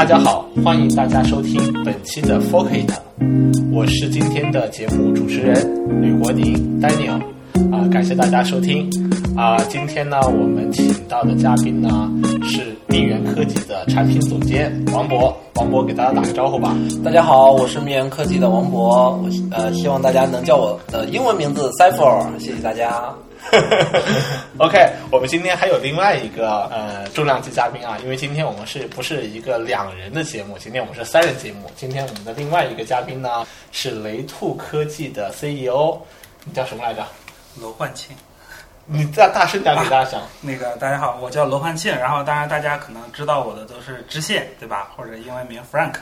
大家好，欢迎大家收听本期的 f o c u s 我是今天的节目主持人吕国宁 Daniel，啊、感谢大家收听，啊、今天呢，我们请到的嘉宾呢是命源科技的产品总监王博，王博给大家打个招呼吧。大家好，我是蜜源科技的王博，我呃希望大家能叫我的英文名字 Cipher，谢谢大家。OK，我们今天还有另外一个呃重量级嘉宾啊，因为今天我们是不是一个两人的节目？今天我们是三人节目。今天我们的另外一个嘉宾呢是雷兔科技的 CEO，你叫什么来着？罗焕庆，你再大声点给大家讲。那个大家好，我叫罗焕庆，然后当然大家可能知道我的都是知县，对吧？或者英文名 Frank，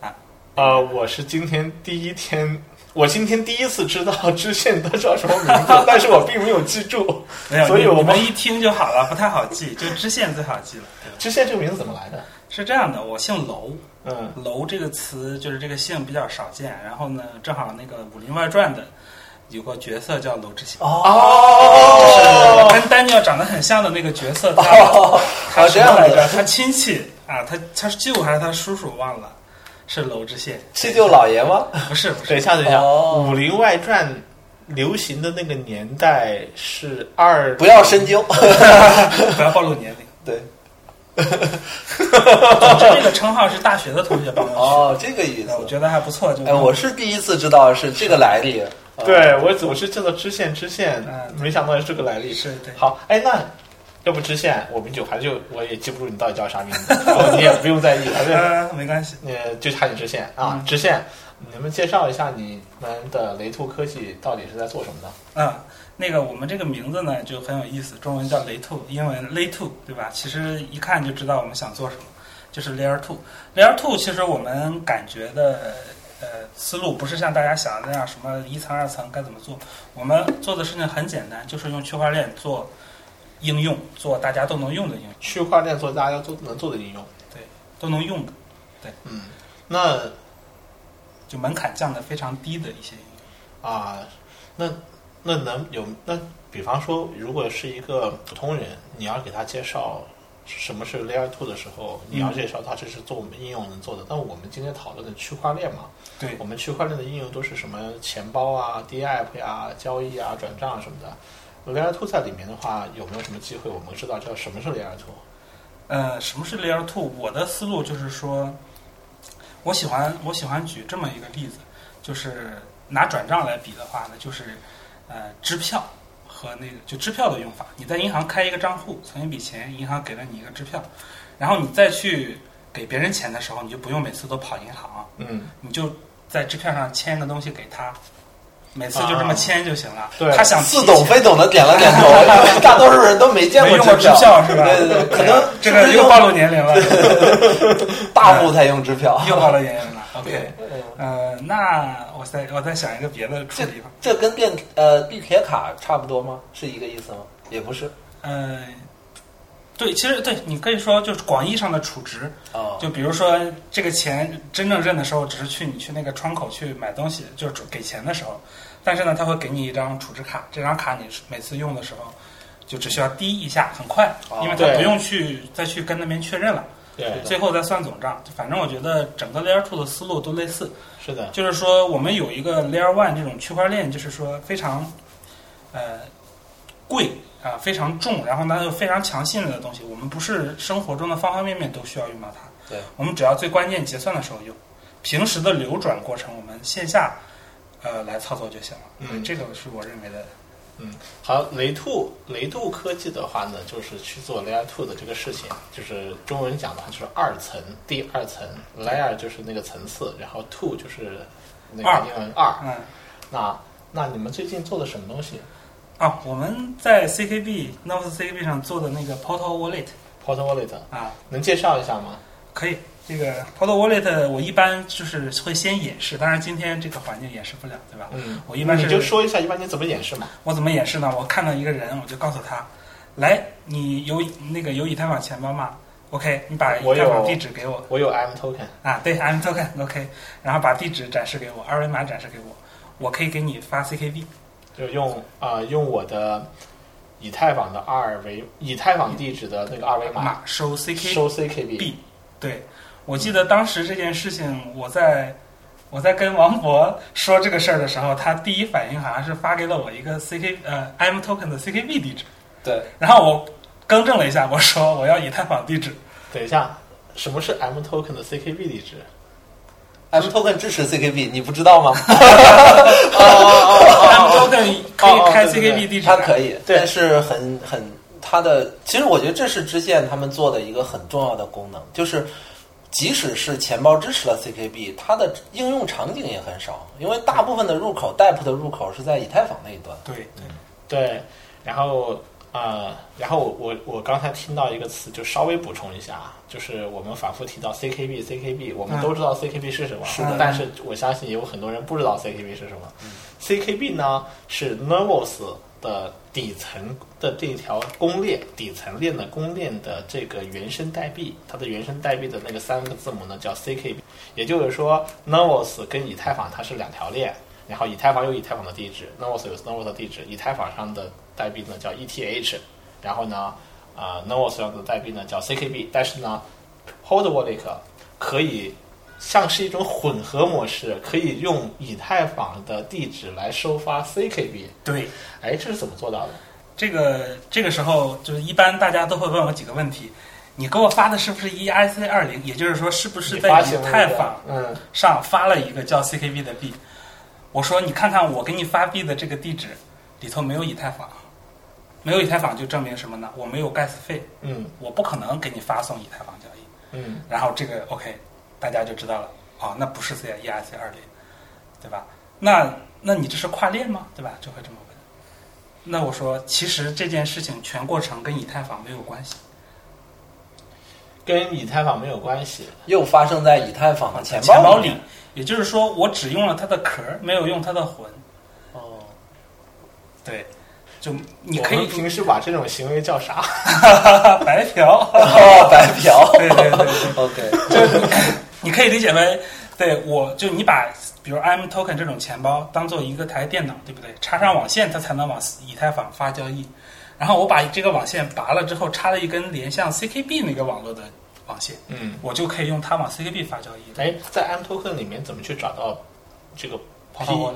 啊呃，我是今天第一天，我今天第一次知道知县他叫什么名字，但是我并没有记住，没有，所以我们一听就好了，不太好记，就知县最好记了。知县这个名字怎么来的？是这样的，我姓楼，嗯，楼这个词就是这个姓比较少见，然后呢，正好那个《武林外传》的有个角色叫楼知县。哦就是跟丹尼尔长得很像的那个角色，他哦，他什这样子么来着？他亲戚啊，他他是舅还是他叔叔忘了，是娄知县，七舅老爷吗？不 是不是，等一下，等一下，哦武林外传》流行的那个年代是二，不要深究。不要暴露年龄。对，总之，这个称号是大学的同学帮我哦，这个意思，我。觉得还不错。就哎，我是第一次知道是这个来历。啊对我总是叫做知县知县，嗯没想到是这个来历。是对好，哎，那要不支线，我们就还就我也记不住你到底叫啥名字，哦你也不用在意，反正呃，没关系。呃就差你知县啊，嗯知县，你们介绍一下你们的雷兔科技到底是在做什么的？嗯，那个我们这个名字呢就很有意思，中文叫雷兔，英文 Lay Two，对吧？其实一看就知道我们想做什么，就是 Layer Two。Layer Two 其实我们感觉的呃思路不是像大家想的那样，什么一层二层该怎么做。我们做的事情很简单，就是用区块链做应用，做大家都能用的应用，区块链做大家都能做的应用。对都能用的，对嗯，那就门槛降的非常低的一些应用。啊，那那能有那，比方说，如果是一个普通人，你要给他介绍什么是 Layer Two 的时候，你要介绍他这是做我们应用能做的。但我们今天讨论的区块链嘛，对我们区块链的应用都是什么钱包啊、DApp 呀、交易啊、转账啊什么的。Layer Two 在里面的话，有没有什么机会？我们知道叫什么是 Layer Two？呃，什么是 Layer Two？我的思路就是说，我喜欢我喜欢举这么一个例子，就是拿转账来比的话呢，就是呃支票和那个就支票的用法。你在银行开一个账户，存一笔钱，银行给了你一个支票，然后你再去给别人钱的时候，你就不用每次都跑银行，嗯，你就在支票上签个东西给他，每次就这么签就行了。对他想提似懂非懂的点了点头，因为大多数人都没见过支支票票是吧？对对对，可能 这个 又暴露年龄了。大户才用支票。又暴露年龄了。OK，呃，那我再我再想一个别的处理法。这跟电呃地铁卡差不多吗？是一个意思吗？也不是。呃，对，其实对你可以说就是广义上的储值，哦，就比如说这个钱真正认的时候，只是去你去那个窗口去买东西，就是给钱的时候，但是呢，他会给你一张储值卡，这张卡你每次用的时候。就只需要滴一下，很快，哦因为他不用去再去跟那边确认了，对，最后再算总账。反正我觉得整个 Layer Two 的思路都类似，是的，就是说，我们有一个 Layer One 这种区块链，就是说非常呃贵啊、非常重，然后呢又非常强信任的东西。我们不是生活中的方方面面都需要用到它，对，我们只要最关键结算的时候用，平时的流转过程我们线下呃来操作就行了。嗯这个是我认为的。嗯好，雷兔雷兔科技的话呢，就是去做 Layer Two 的这个事情，就是中文讲的话就是二层，第二层 Layer 就是那个层次，然后 Two 就是那二个英文二。嗯那那你们最近做的什么东西啊，我们在 CKB Novus CKB 上做的那个 Portal Wallet？Portal Wallet 啊，能介绍一下吗？可以。这个 Portal Wallet 我一般就是会先演示，当然今天这个环境演示不了，对吧？嗯，我一般是你就说一下，一般你怎么演示嘛？我怎么演示呢？我看到一个人，我就告诉他，来，你有那个有以太坊钱包吗？OK，你把以太坊地址给我我有 M Token，啊，对，I'm token，OK，、然后把地址展示给我，二维码展示给我，我可以给你发 CKB。就用啊、用我的以太坊的二维以太坊地址的那个二维码码收 CKB，收 CKB。对我记得当时这件事情，我在我在跟王博说这个事儿的时候，他第一反应好像是发给了我一个 CK 呃 M token 的 CKB 地址，对，然后我更正了一下，我说我要以太坊地址。等一下，什么是 M token 的 CKB 地址？M token 支持 CKB，你不知道吗？M token 可以开 CKB 地址，它可以，但是很很它的，其实我觉得这是支线他们做的一个很重要的功能，就是即使是钱包支持了 CKB，它的应用场景也很少，因为大部分的入口 DApp 的入口是在以太坊那一端。对对，对，然后呃，然后我我我刚才听到一个词，就稍微补充一下，啊就是我们反复提到 CKB CKB，我们嗯都知道 CKB 是什么，是的但是我相信也有很多人不知道 CKB 是什么。CKB 呢是 Nervos 的底层的这条公链，底层链的公链的这个原生代币，它的原生代币的那个三个字母呢叫 CKB，也就是说 Nervos 跟以太坊它是两条链。然后以太坊有以太坊的地址，Nervos 有 Nervos 的地址，以太坊上的代币呢叫 ETH，然后呢，啊、n e r v o s 上的代币呢叫 CKB，但是呢，Hold Wallet 可以像是一种混合模式，可以用以太坊的地址来收发 CKB。对，哎，这是怎么做到的？这个这个时候就是一般大家都会问我几个问题。你给我发的是不是 EIC 二零？也就是说，是不是在以太坊嗯，上发了一个叫 CKB 的币？我说，你看看我给你发币的这个地址里头没有以太坊，没有以太坊就证明什么呢？我没有 gas 费，嗯我不可能给你发送以太坊交易。嗯然后这个 OK，大家就知道了，哦，那不是 C ERC 二零，对吧？那那你这是跨链吗？对吧？就会这么问。那我说，其实这件事情全过程跟以太坊没有关系，跟以太坊没有关系。又发生在以太坊的钱钱包里也就是说，我只用了它的壳，没有用它的魂。哦，对，就你可以平时把这种行为叫啥？白嫖，哦，白嫖。对对对对 OK，就是你你可以理解为，对我就你把比如 M token 这种钱包当做一个台电脑，对不对？插上网线，它才能往以太坊发交易。然后我把这个网线拔了之后，插了一根连向 CKB 那个网络的网线，嗯，我就可以用它往 CKB 发交易。哎，在 M token 里面怎么去找到这个 Portal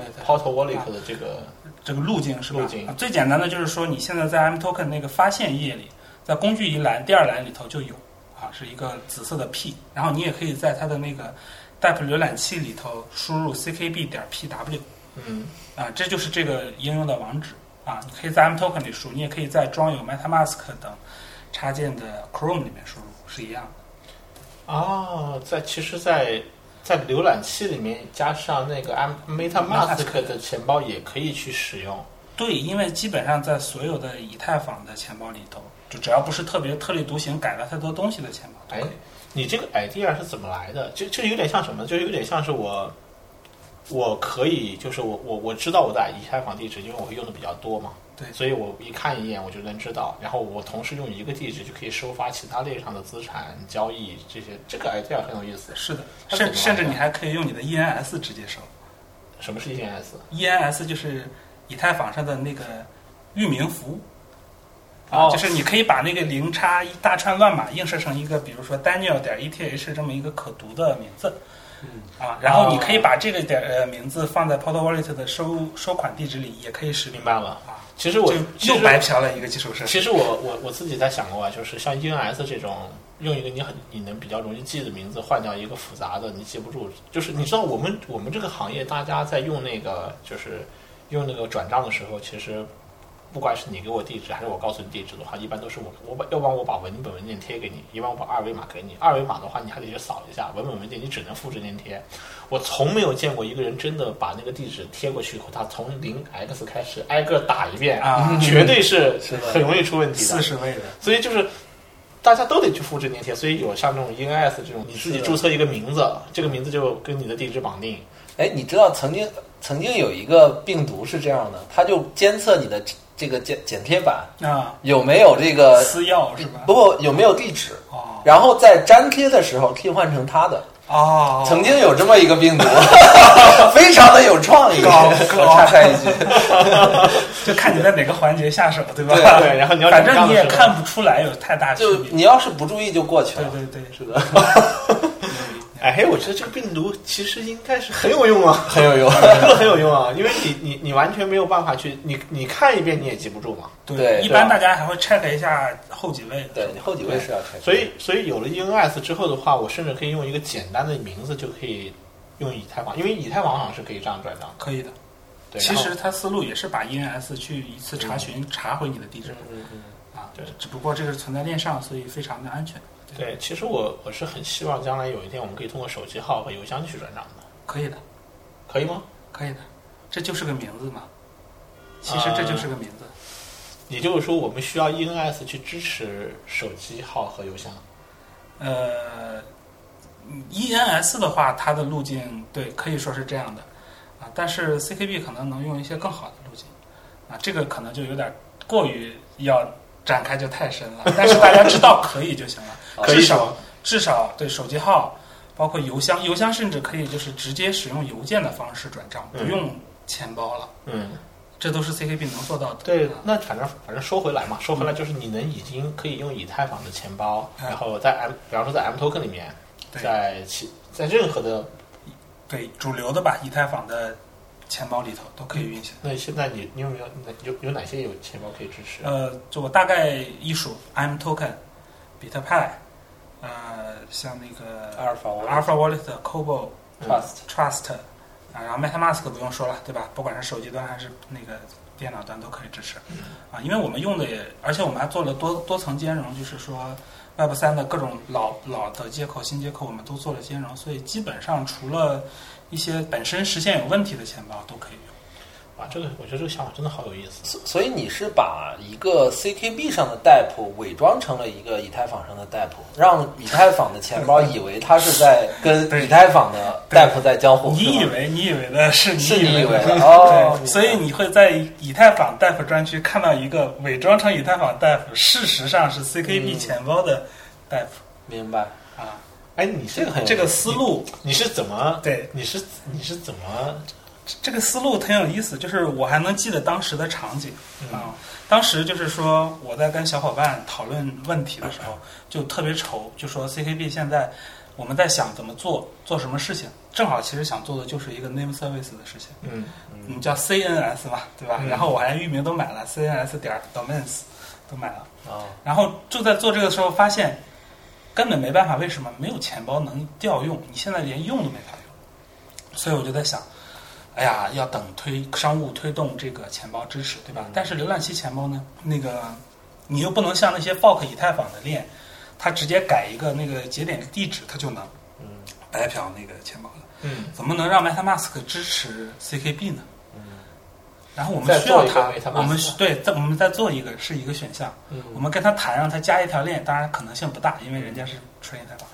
Wallet 的这个？这个路径是吧？路径。啊最简单的就是说，你现在在 M token 那个发现页里，在工具一栏第二栏里头就有啊，是一个紫色的 P，然后你也可以在它的那个 DApp 浏览器里头输入 CKB 点 PW 嗯。啊，这就是这个应用的网址。啊，你可以在 M token 里输，你也可以在装有 MetaMask 等插件的 Chrome 里面输入，是一样的。哦，在其实在，在浏览器里面加上那个 MetaMask 的钱包也可以去使用。对，因为基本上在所有的以太坊的钱包里头，就只要不是特别特立独行、改了太多东西的钱包，哎，你这个 idea 是怎么来的？就就有点像什么？就有点像是我，我可以就是我我我知道我的以太坊地址，因为我会用的比较多嘛。对所以我一看一眼我就能知道，然后我同时用一个地址就可以收发其他链上的资产交易这些，这个 idea 很有意思。是的，甚甚至你还可以用你的 ENS 直接收什么是 ENS？，ENS 就是以太坊上的那个域名服务。哦啊，就是你可以把那个零叉一大串乱码映射成一个，比如说 Daniel 点 ETH 这么一个可读的名字，嗯啊，然后你可以把这个点呃名字放在 Portal Wallet 的收收款地址里，也可以使用明白了。啊，其实我就又白嫖了一个基础设施。其实我我我自己在想过啊，就是像 ENS 这种用一个你很你能比较容易记的名字换掉一个复杂的你记不住，就是你知道我们我们这个行业大家在用那个就是用那个转账的时候，其实不管是你给我地址还是我告诉你地址的话，一般都是我我把要不然我把文本文件贴给你，要不然我把二维码给你。二维码的话你还得去扫一下，文本文件你只能复制粘贴。我从没有见过一个人真的把那个地址贴过去以后，他从零 x 开始挨个打一遍啊绝对是很容易出问题的四。十位的，所以就是大家都得去复制粘贴，所以有像这种 ENS 这种，你自己注册一个名字，这个名字就跟你的地址绑定。哎，你知道曾经曾经有一个病毒是这样的，它就监测你的这个剪剪贴板啊，有没有这个私钥是吧？不过有没有地址，哦然后在粘贴的时候替换成他的。哦，曾经有这么一个病毒，非常的有创意。高我插开一句，就看你在哪个环节下手，对吧？对对然后你要反正你也看不出来有太大区就别。你要是不注意就过去了。对对对，是的，哎嘿，我觉得这个病毒其实应该是很有用啊，很有用。真的很有用啊，因为你你你完全没有办法去，你你看一遍你也记不住嘛，对一般大家还会 check 一下后几位。对你后几位是要拆，所以所以有了 ENS 之后的话，我甚至可以用一个简单的名字就可以用以太坊，因为以太坊好像是可以这样转账的。可以的。对，其实它思路也是把 ENS 去一次查询查回你的地址嗯嗯啊，对只不过这个是存在链上，所以非常的安全。对，其实我我是很希望将来有一天我们可以通过手机号和邮箱去转账的，可以的，可以吗？可以的，这就是个名字嘛。其实这就是个名字。也就是说，我们需要 ENS 去支持手机号和邮箱。呃，ENS 的话，它的路径对可以说是这样的啊，但是 CKB 可能能用一些更好的路径啊，这个可能就有点过于要展开就太深了，但是大家知道可以就行了，至少至少对手机号，包括邮箱，邮箱甚至可以就是直接使用邮件的方式转账，不嗯用钱包了，嗯，这都是 CKB 能做到的。对啊，那反正反正说回来嘛，说回来就是你能已经可以用以太坊的钱包，嗯然后在 M，比方说在 M token 里面，在其在任何的，对主流的吧，以太坊的钱包里头都可以运行。那现在你你有没有有有哪些有钱包可以支持？呃，就我大概一数，M Token、比特派，呃，像那个阿尔法 Wallet Alpha Wallet 的 Cobo、Trust Trust，啊，然后 MetaMask 不用说了，对吧？不管是手机端还是那个电脑端都可以支持，啊，因为我们用的也，而且我们还做了多多层兼容，就是说 Web 三的各种老老的接口、新接口我们都做了兼容，所以基本上除了一些本身实现有问题的钱包都可以用。哇，这个我觉得这个想法真的好有意思。所所以你是把一个 CKB 上的代铺伪装成了一个以太坊上的代铺，让以太坊的钱包以为它是在跟以太坊的代铺在交互。你以为你以为的是你是你以为的的哦对，所以你会在以太坊代 f 专区看到一个伪装成以太坊代 f 事实上是 CKB 嗯钱包的代 f 明白？啊。哎，你这个很这个思路，你是怎么对你是你是怎么这个思路挺有意思，就是我还能记得当时的场景嗯啊。当时就是说我在跟小伙伴讨论问题的时候，就特别愁，就说 CKB 现在我们在想怎么做，做什么事情，正好其实想做的就是一个 name service 的事情。嗯嗯，叫 CNS 嘛，对吧？嗯然后我还域名都买了，CNS 点 domains 都买了。啊，然后就在做这个时候发现，根本没办法，为什么没有钱包能调用？你现在连用都没法用。所以我就在想，哎呀，要等推商务推动这个钱包支持，对吧？嗯但是浏览器钱包呢，那个你又不能像那些 fork 以太坊的链，它直接改一个那个节点地址，它就能嗯白嫖那个钱包了。嗯，怎么能让 MetaMask 支持 CKB 呢？嗯然后我们需要它我们对，再我们再做一个是一个选项。嗯我们跟他谈，让他加一条链，当然可能性不大，因为人家是纯以太坊。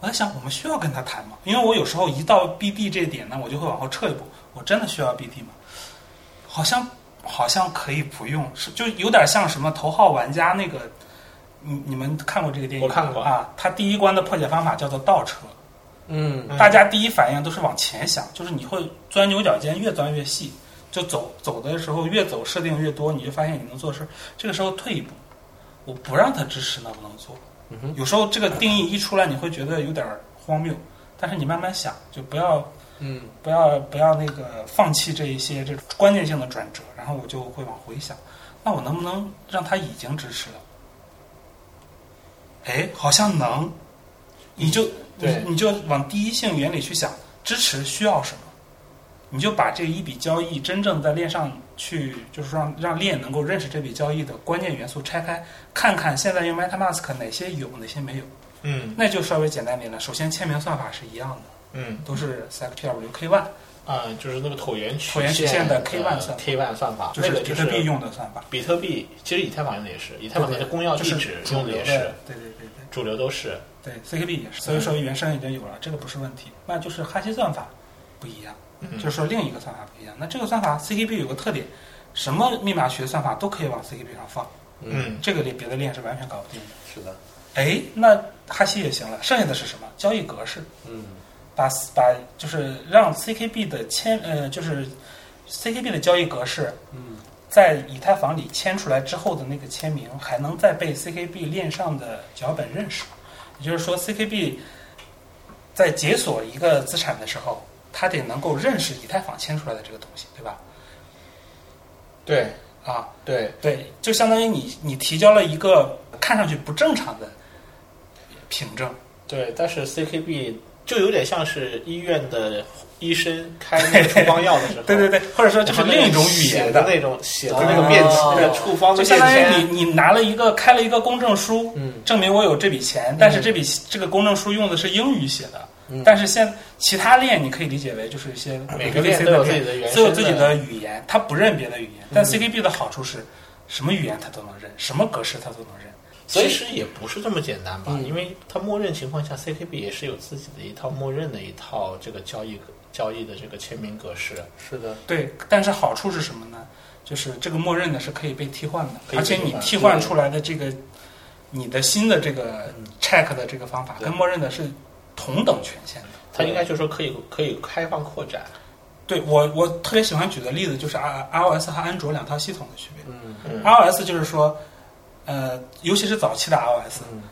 我在想，我们需要跟他谈吗？因为我有时候一到 BD 这点呢，我就会往后撤一步。我真的需要 BD 吗？好像好像可以不用，是就有点像什么头号玩家那个，你你们看过这个电影吗？我看过啊。他第一关的破解方法叫做倒车。嗯嗯大家第一反应都是往前想，就是你会钻牛角尖，越钻越细，就走走的时候越走设定越多，你就发现你能做事。这个时候退一步，我不让他支持能不能做？嗯有时候这个定义一出来，你会觉得有点荒谬，但是你慢慢想，就不要嗯不要不要那个放弃这一些这种关键性的转折，然后我就会往回想，那我能不能让他已经支持了？哎，好像能，你就你对你就往第一性原理去想，支持需要什么，你就把这一笔交易真正在链上去，就是让让链能够认识这笔交易的关键元素拆开，看看现在用 MetaMask 哪些有，哪些没有，嗯那就稍微简单点了。首先签名算法是一样的，嗯都是 SecTW K one。啊，就是那个椭圆曲椭圆曲线的 K 万 one 算法 K one 算法，就是比特币用的算法，比特币，其实以太坊用的也是，以太坊的公钥地址用的也是，，对对对对主流都是。对，CKB 也是，所以说原生已经有了，这个不是问题。那就是哈希算法不一样，嗯就是说另一个算法不一样。那这个算法 CKB 有个特点，什么密码学算法都可以往 CKB 上放，嗯这个链别的链是完全搞不定的。是的，哎，那哈希也行了，剩下的是什么？交易格式，嗯把把就是让 CKB 的签呃就是 CKB 的交易格式嗯在以太坊里签出来之后的那个签名，还能再被 CKB 链上的脚本认识。也就是说，CKB 在解锁一个资产的时候，它得能够认识以太坊签出来的这个东西，对吧？对啊，对对，就相当于你你提交了一个看上去不正常的凭证。对，但是 CKB 就有点像是医院的医生开那个处方药的时候，对对对，或者说就是另一种语言的。那种写的那个哦。便那个处方的就相当于，你你拿了一个开了一个公证书，嗯。证明我有这笔钱，但是这笔这个公证书用的是英语写的，嗯。但是现其他链你可以理解为就是一些每个 VC 链都有的自己的原都有自己的语言，它不认别的语言。但 CKB 的好处是，什么语言它都能认，什么格式它都能认。所以其实也不是这么简单吧，嗯因为它默认情况下，CKB 也是有自己的一套默认的一套这个交易交易的这个签名格式。是的，对，但是好处是什么呢？就是这个默认的是可以被替换的，而且你替换出来的这个你的新的这个嗯 check 的这个方法跟默认的是同等权限的。它应该就是说可以可以开放扩展。对我，我特别喜欢举的例子就是 i iOS 和安卓两套系统的区别。嗯嗯 iOS 就是说，呃，尤其是早期的 iOS，嗯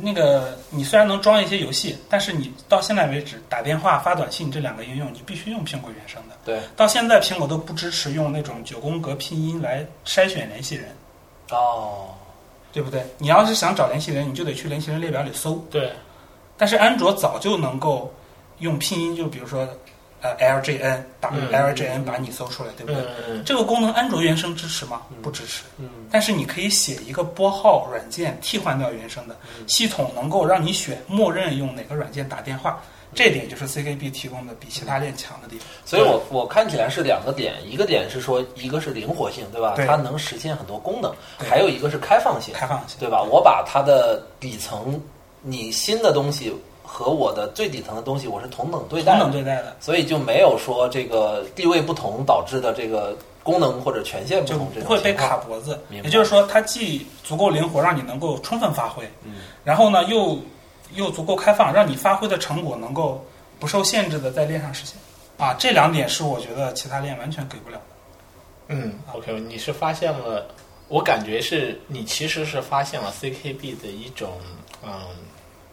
那个你虽然能装一些游戏，但是你到现在为止打电话、发短信这两个应用，你必须用苹果原生的。对到现在苹果都不支持用那种九宫格拼音来筛选联系人，哦对不对？你要是想找联系人，你就得去联系人列表里搜。对，但是安卓早就能够用拼音，就比如说呃 LJN 把嗯 LJN 把你搜出来，对不对？嗯这个功能安卓原生支持吗？不支持。嗯但是你可以写一个拨号软件替换掉原生的，系统能够让你选默认用哪个软件打电话，这点就是 CKB 提供的比其他链强的地方。所以我我看起来是两个点，一个点是说，一个是灵活性，对吧？对它能实现很多功能，对还有一个是开放性，开放性，对吧？我把它的底层，你新的东西和我的最底层的东西，我是同等对待的，同等对待的，所以就没有说这个地位不同导致的这个功能或者权限不就同这不会被卡脖子。也就是说，它既足够灵活，让你能够充分发挥，嗯。然后呢，又又足够开放，让你发挥的成果能够不受限制的在链上实现。啊，这两点是我觉得其他链完全给不了的。嗯，OK，你是发现了，我感觉是你其实是发现了 CKB 的一种，嗯，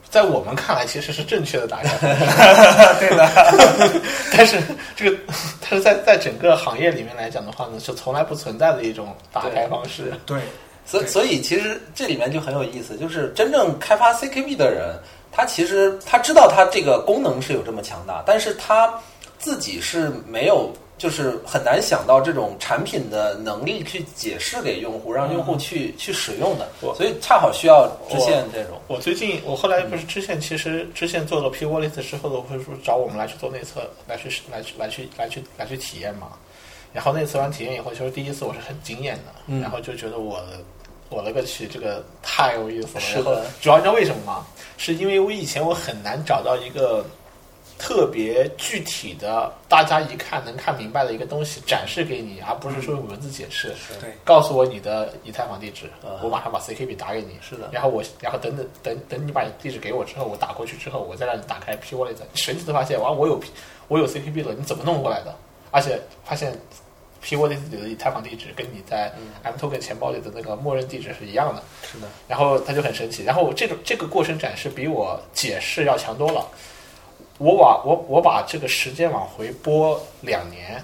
在我们看来其实是正确的打开方式，对的，但是这个，但是在在整个行业里面来讲的话呢，是从来不存在的一种打开方式。对，对。所所以其实这里面就很有意思，就是真正开发 CKB 的人，他其实他知道他这个功能是有这么强大，但是他自己是没有，就是很难想到这种产品的能力去解释给用户，让用户去、去使用的所以恰好需要支线这种。我最近，我后来不是支线，其实支线做了 P Wallet 之后的，会说找我们来去做内测，来去来去来去来去来去体验嘛。然后内测完体验以后，其实第一次我是很惊艳的，嗯然后就觉得我的我了个去，这个太有意思了。主要你知道为什么吗？是因为我以前我很难找到一个特别具体的，大家一看能看明白的一个东西展示给你，而不是说用文字解释。对告诉我你的以太坊地址，啊我马上把 CKB 打给你。是的然后我，然后等等等等你把地址给我之后，我打过去之后，我再让你打开 P Wallet。神奇的发现，哇，我有 P，我有 CKB 了，你怎么弄过来的？而且发现 P Wallet 里的以太坊地址跟你在 M Token 钱包里的那个默认地址是一样的。是的，然后他就很神奇。然后这种这个过程展示比我解释要强多了。我把我我把这个时间往回拨两年，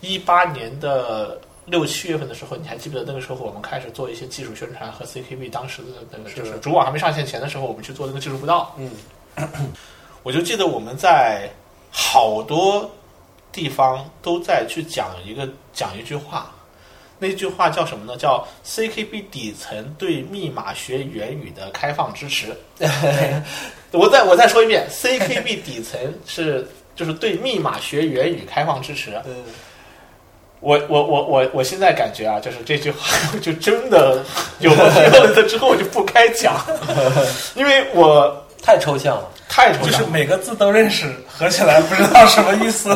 一八年的六七月份的时候，你还记不记得那个时候我们开始做一些技术宣传和 CKB 当时的那个就是是主网还没上线前的时候，我们去做那个技术布道。嗯，我就记得我们在好多地方都在去讲一个讲一句话，那句话叫什么呢？叫 CKB 底层对密码学原语的开放支持。我再我再说一遍，CKB 底层是就是对密码学原语开放支持。嗯，我我我我我现在感觉啊，就是这句话就真的有了有了之后，我就不该讲，因为我 太抽象了。太抽象了。就是每个字都认识，合起来不知道什么意思。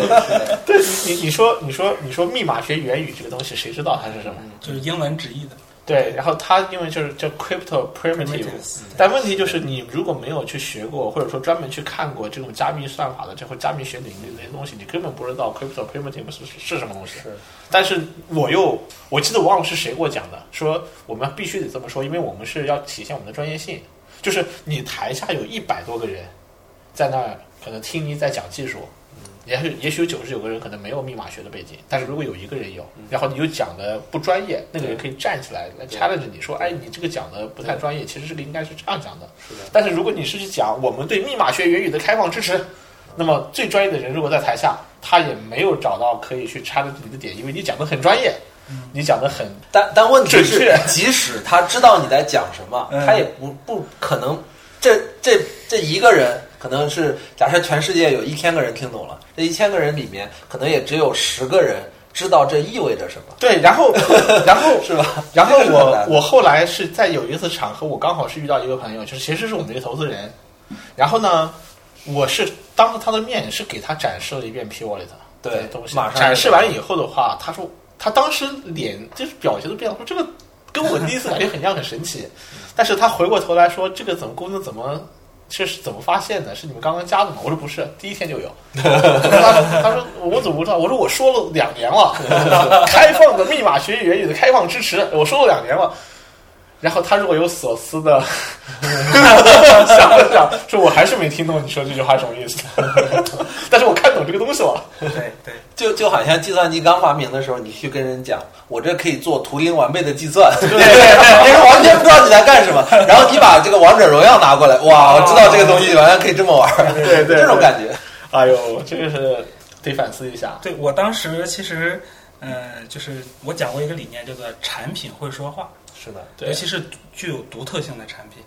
对你，你说，你说，你说密码学原语这个东西，谁知道它是什么？就是英文直译的，对，然后它因为就是叫 crypto primitive，Primitives，但问题就是你如果没有去学过，或者说专门去看过这种加密算法的这或加密学领域那些东西，你根本不知道 crypto primitive 是是是什么东西。是但是我又我记得我忘了是谁给我讲的，说我们必须得这么说，因为我们是要体现我们的专业性。就是你台下有一百多个人在那儿，可能听你在讲技术，也许也许有九十九个人可能没有密码学的背景，但是如果有一个人有，然后你又讲的不专业，那个人可以站起来来 challenge 你说，哎，你这个讲的不太专业，其实这个应该是这样讲的。是的，但是如果你是去讲我们对密码学原语的开放支持，那么最专业的人如果在台下，他也没有找到可以去 challenge 你的点，因为你讲的很专业，你讲的很但但问题是准确，即使他知道你在讲什么，嗯他也不不可能。这这这一个人可能是假设全世界有一千个人听懂了，这一千个人里面可能也只有十个人知道这意味着什么，对，然后 然后是吧？然后我我后来是在有一次场合，我刚好是遇到一个朋友，就是其实是我们一个投资人，然后呢，我是当着他的面是给他展示了一遍 P Wallet 对东西。马上，展示完以后的话，他说他当时脸就是表情都变了，说这个跟我第一次感觉很像，很神奇，但是他回过头来说这个怎么功能怎么。这是怎么发现的？是你们刚刚加的吗？我说不是，第一天就有。他他说我怎么不知道？我说我说了两年了，开放的密码学习原语的开放支持，我说了两年了。然后他若有所思的 想了想，说我还是没听懂你说这句话什么意思，但是我看懂这个东西了。对对，就就好像计算机刚发明的时候，你去跟人讲，我这可以做图灵完备的计算，别人完全不知道你在干什么。然后你把这个王者荣耀拿过来，哇，我知道这个东西原来可以这么玩，对对这种感觉。哎呦，这个是得反思一下。对我当时其实，呃，就是我讲过一个理念，叫做产品会说话，是的，尤其是具有独特性的产品，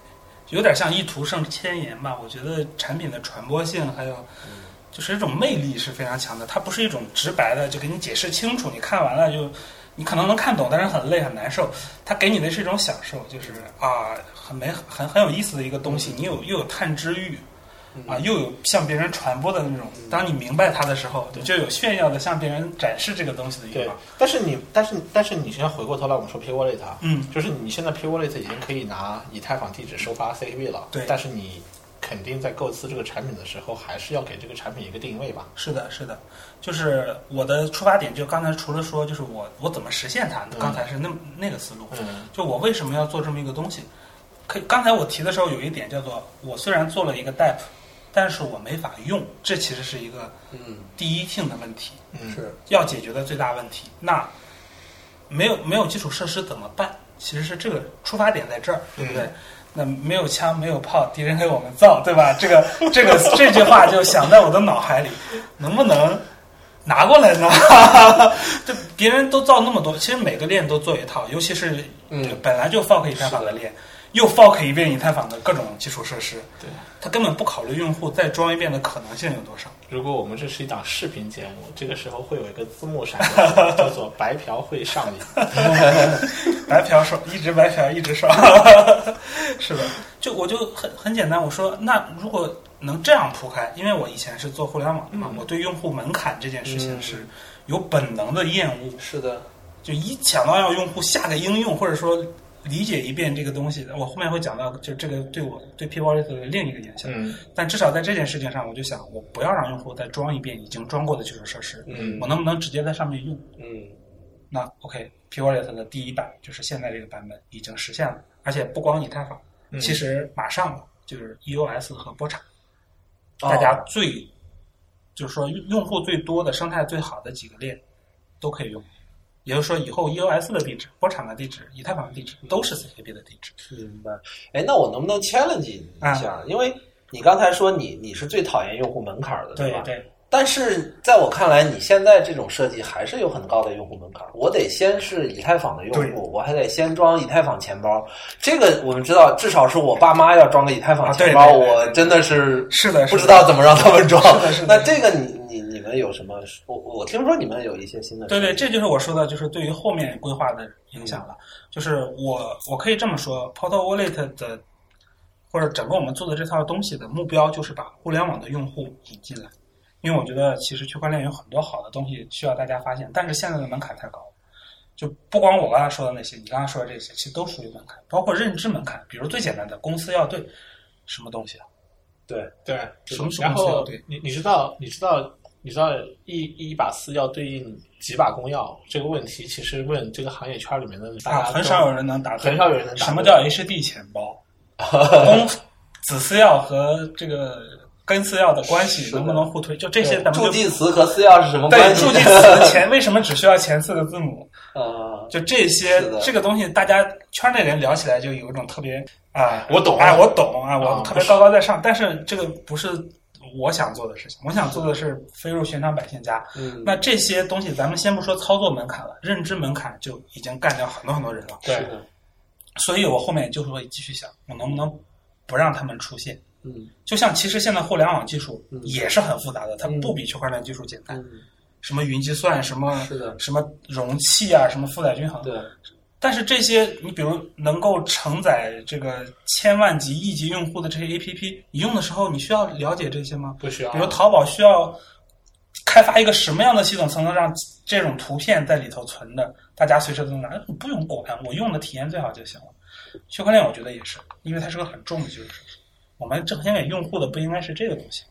有点像一图胜千言吧。我觉得产品的传播性还有。就是一种魅力是非常强的，它不是一种直白的就给你解释清楚，你看完了就你可能能看懂，但是很累很难受。它给你的是一种享受，就是啊，很美很很有意思的一个东西，你有又有探知欲，啊，又有向别人传播的那种。当你明白它的时候，你就有炫耀的向别人展示这个东西的欲对望。，但是你，但是但是你现在回过头来，我们说 P Wallet，啊嗯，就是你现在 P Wallet 已经可以拿以太坊地址收发 CKB 了，对但是你肯定在构思这个产品的时候，还是要给这个产品一个定位吧？是的，是的，就是我的出发点，就刚才除了说，就是我我怎么实现它，嗯刚才是那那个思路。嗯就我为什么要做这么一个东西？可以刚才我提的时候有一点叫做，我虽然做了一个 DApp，但是我没法用，这其实是一个嗯，第一性的问题，嗯，是要解决的最大问题。那没有没有基础设施怎么办？其实是这个出发点在这儿，对不对？那没有枪没有炮，敌人给我们造，对吧？这个这个这句话就想在我的脑海里，能不能拿过来呢？就别人都造那么多，其实每个链都做一套，尤其是嗯本来就 fork 以太坊的链，又 fork 一遍以太坊的各种基础设施，对，他根本不考虑用户再装一遍的可能性有多少。如果我们这是一档视频节目，这个时候会有一个字幕闪过，叫做“白嫖会上瘾。白嫖爽，一直白嫖一直爽，是的。就我就很很简单，我说那如果能这样铺开，因为我以前是做互联网的嘛，我对用户门槛这件事情是有本能的厌恶，是的，就一想到要用户下个应用，或者说理解一遍这个东西，我后面会讲到，就这个对我对 P Wallet 的另一个影”。响。嗯但至少在这件事情上，我就想，我不要让用户再装一遍已经装过的基础设施，嗯我能不能直接在上面用？嗯那 OK，P Wallet 的第一版就是现在这个版本已经实现了，而且不光以太坊，嗯其实马上，就是 EOS 和波场，哦大家最就是说用用户最多的、生态最好的几个链都可以用。也就是说，以后 EOS 的地址、波场的地址、以太坊的地址都是 CKB 的地址。明白。哎，那我能不能 challenge 你一啊下？因为你刚才说你你是最讨厌用户门槛的，对吧？对对，但是在我看来，你现在这种设计还是有很高的用户门槛。我得先是以太坊的用户，我还得先装以太坊钱包。这个我们知道，至少是我爸妈要装个以太坊啊钱包，对对对对我真的是是的，不知道怎么让他们装。是的是的那这个你你你们有什么？我我听说你们有一些新的对对，这就是我说的，就是对于后面规划的影响了。就是我我可以这么说，Portal Wallet 的或者整个我们做的这套东西的目标，就是把互联网的用户引进来。因为我觉得其实区块链有很多好的东西需要大家发现，但是现在的门槛太高。就不光我刚才说的那些，你刚才说的这些，其实都属于门槛，包括认知门槛。比如最简单的公司要对什么东西啊？对，对，什么是然后公司要对你你知道你知道你知道一一把私钥对应几把公钥这个问题，其实问这个行业圈里面的大啊，很少有人能答对。很少有人能答什么叫 HD 钱包？公 子私钥和这个根私钥的关系能不能互推？就这些，对咱们就助记词和私钥是什么对关系？助记词前为什么只需要前四个字母？啊，就这些这个东西，大家圈内人聊起来就有一种特别啊，我懂哎，我懂啊，我啊特别高高在上。但是这个不是我想做的事情，我想做的是飞入寻常百姓家。嗯，那这些东西，咱们先不说操作门槛了，认知门槛就已经干掉很多很多人了。对是的，所以我后面就会继续想，我能不能不让他们出现？嗯就像其实现在互联网技术嗯也是很复杂的，它嗯不比区块链技术简单。嗯，什么云计算，什么是的什么容器啊，什么负载均衡。对，但是这些，你比如能够承载这个千万级、亿级用户的这些 APP，你用的时候，你需要了解这些吗？不需要，比如淘宝需要开发一个什么样的系统，才能让这种图片在里头存的，大家随时都能拿？哎你不用管，我用的体验最好就行了。区块链我觉得也是，因为它是个很重的技术，我们呈现给用户的不应该是这个东西。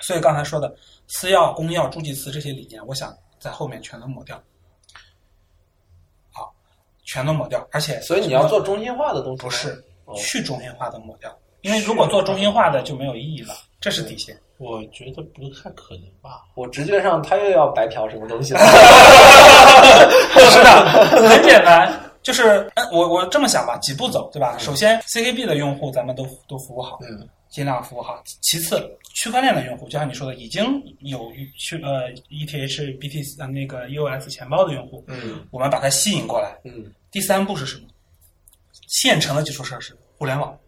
所以刚才说的私钥、公钥、助记词这些理念，我想在后面全都抹掉。好，全都抹掉，而且所以你要做中心化的东西不是哦去中心化的抹掉，因为如果做中心化的就没有意义了，这是底线。我觉得不太可能吧。我直觉上他又要白嫖什么东西了。是的，很简单，就是嗯，我我这么想吧，几步走，对吧？首先，CKB 的用户咱们都都服务好，嗯，尽量服务好。其次，区块链的用户，就像你说的，已经有去呃 ETH、BT 呃那个 EOS 钱包的用户，嗯我们把它吸引过来。嗯第三步是什么？现成的基础设施，互联网。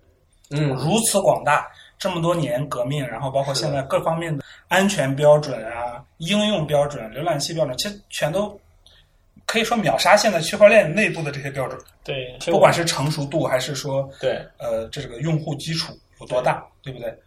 嗯，如此广大，这么多年革命，然后包括现在各方面的安全标准啊、应用标准、浏览器标准，其实全都可以说秒杀现在区块链内部的这些标准，对，不管是成熟度还是说对，呃这个用户基础有多大，对不对？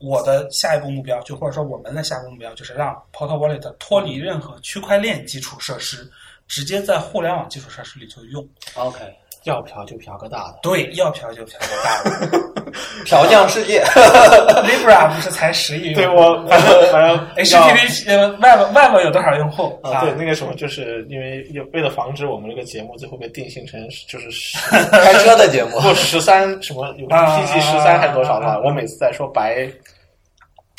我的下一步目标，就或者说我们的下一步目标，就是让 Portal Wallet 脱离任何区块链基础设施，直接在互联网基础设施里就用。OK，要嫖就嫖个大的。对，要嫖就嫖个大的。嫖将世界。Libra 不是才十亿用户？对我反正反正 HTTP 呃 Web Web 有多少用户啊，对，那个什么，就是因为有为了防止我们这个节目最后被定性成就是十开车的节目，不十三什么有啊 PG 十三还是多少啊啊？我每次在说白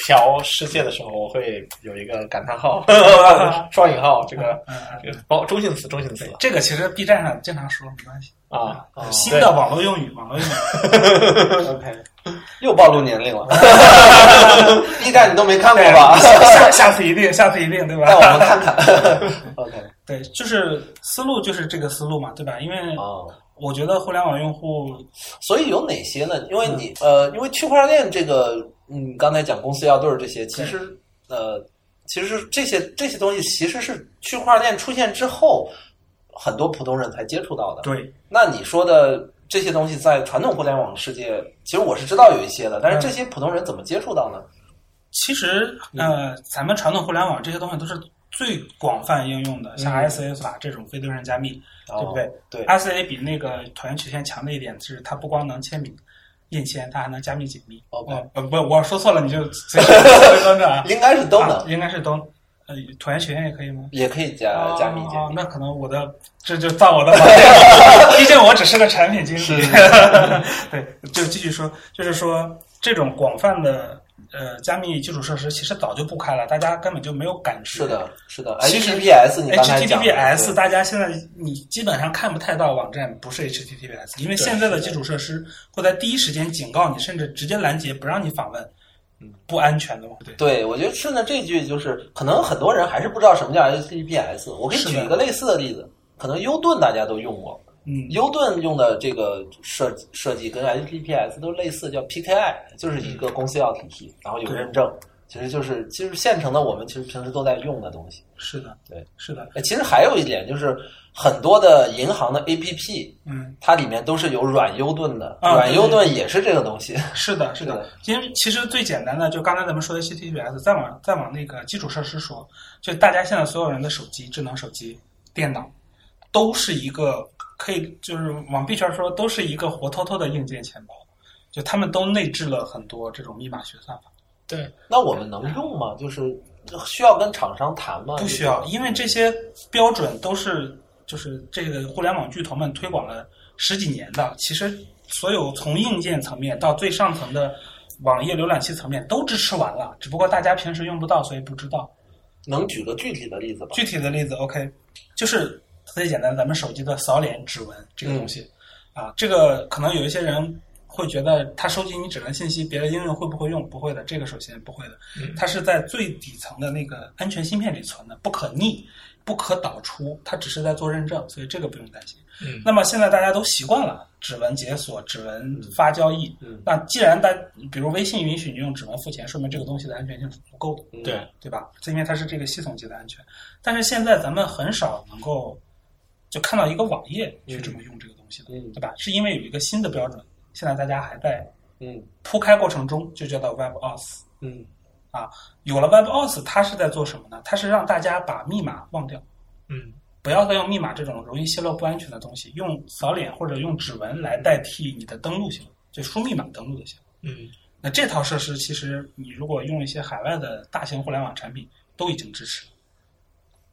嫖世界的时候，我会有一个感叹号，双引号，这个这个包中性词，中性词这个其实 B 站上经常说，没关系。啊。哦新的网络用语，网络用语。OK，又暴露年龄了。B 站你都没看过吧？下下次一定，下次一定，对吧让我们？看看。OK，对，就是思路就是这个思路嘛，对吧？因为哦，我觉得互联网用户所以有哪些呢？因为你呃，因为区块链这个，嗯，刚才讲公司要对儿这些，其实呃，其实这些这些东西其实是区块链出现之后，很多普通人才接触到的。对那你说的这些东西在传统互联网世界，其实我是知道有一些的，但是这些普通人怎么接触到呢？其实呃，咱们传统互联网这些东西都是最广泛应用的，像嗯 SA 法这种非对称加密，对不对哦？对，RCA 比那个椭圆曲线强的一点是，它不光能签名、印签，它还能加密解密。哦呃，不，我说错了，你就 随啊。应该是都能啊，应该是都。呃，椭圆学院也可以吗？也可以加加密解密。哦那可能我的这就造我的 毕竟我只是个产品经理。对，就继续说，就是说这种广泛的呃加密基础设施其实早就不开了，大家根本就没有感知。是的，是的其实，HTTPS 你刚才讲 HTTPS 大家现在你基本上看不太到网站不是 HTTPS，因为现在的基础设施会在第一时间警告你，甚至直接拦截不让你访问，不安全的嘛。对，对，我觉得顺着这句，就是可能很多人还是不知道什么叫 HTTPS。我给你举一个类似的例子，可能 U 盾大家都用过嗯，，U 盾用的这个设设计跟 HTTPS 都类似，叫 PKI，就是一个公司钥体系，然后有认证，其实就是其实现成的，我们其实平时都在用的东西。是的，对，是的，哎，其实还有一点就是很多的银行的 APP，嗯，它里面都是有软 U 盾的，啊软对 U 盾也是这个东西。是的，是的。是的。因为其实最简单的，就刚才咱们说的 HTTPS，再往再往那个基础设施说，就大家现在所有人的手机、智能手机、电脑，都是一个可以就是往币圈说都是一个活脱脱的硬件钱包，就他们都内置了很多这种密码学算法。对，那我们能用吗？就是需要跟厂商谈吗？不需要，因为这些标准都是就是这个互联网巨头们推广了十几年的，其实所有从硬件层面到最上层的网页浏览器层面都支持完了，只不过大家平时用不到，所以不知道。能举个具体的例子吗？具体的例子，OK，就是特别简单，咱们手机的扫脸指纹这个东西，啊，这个可能有一些人会觉得它收集你指纹信息，别的应用会不会用？不会的，这个首先不会的，它是在最底层的那个安全芯片里存的，不可逆、不可导出，它只是在做认证，所以这个不用担心。嗯那么现在大家都习惯了指纹解锁、指纹发交易，嗯那既然大，比如微信允许你用指纹付钱，说明这个东西的安全性是足够的。嗯对，对吧？因为它是这个系统级的安全。但是现在咱们很少能够就看到一个网页去这么用这个东西的，嗯对吧？是因为有一个新的标准，现在大家还在嗯铺开过程中，就叫做 WebAuth。嗯有了 WebAuth，它是在做什么呢？它是让大家把密码忘掉，嗯不要再用密码这种容易泄露不安全的东西，用扫脸或者用指纹来代替你的登录行为，就输密码登录就行。嗯那这套设施其实你如果用一些海外的大型互联网产品，都已经支持。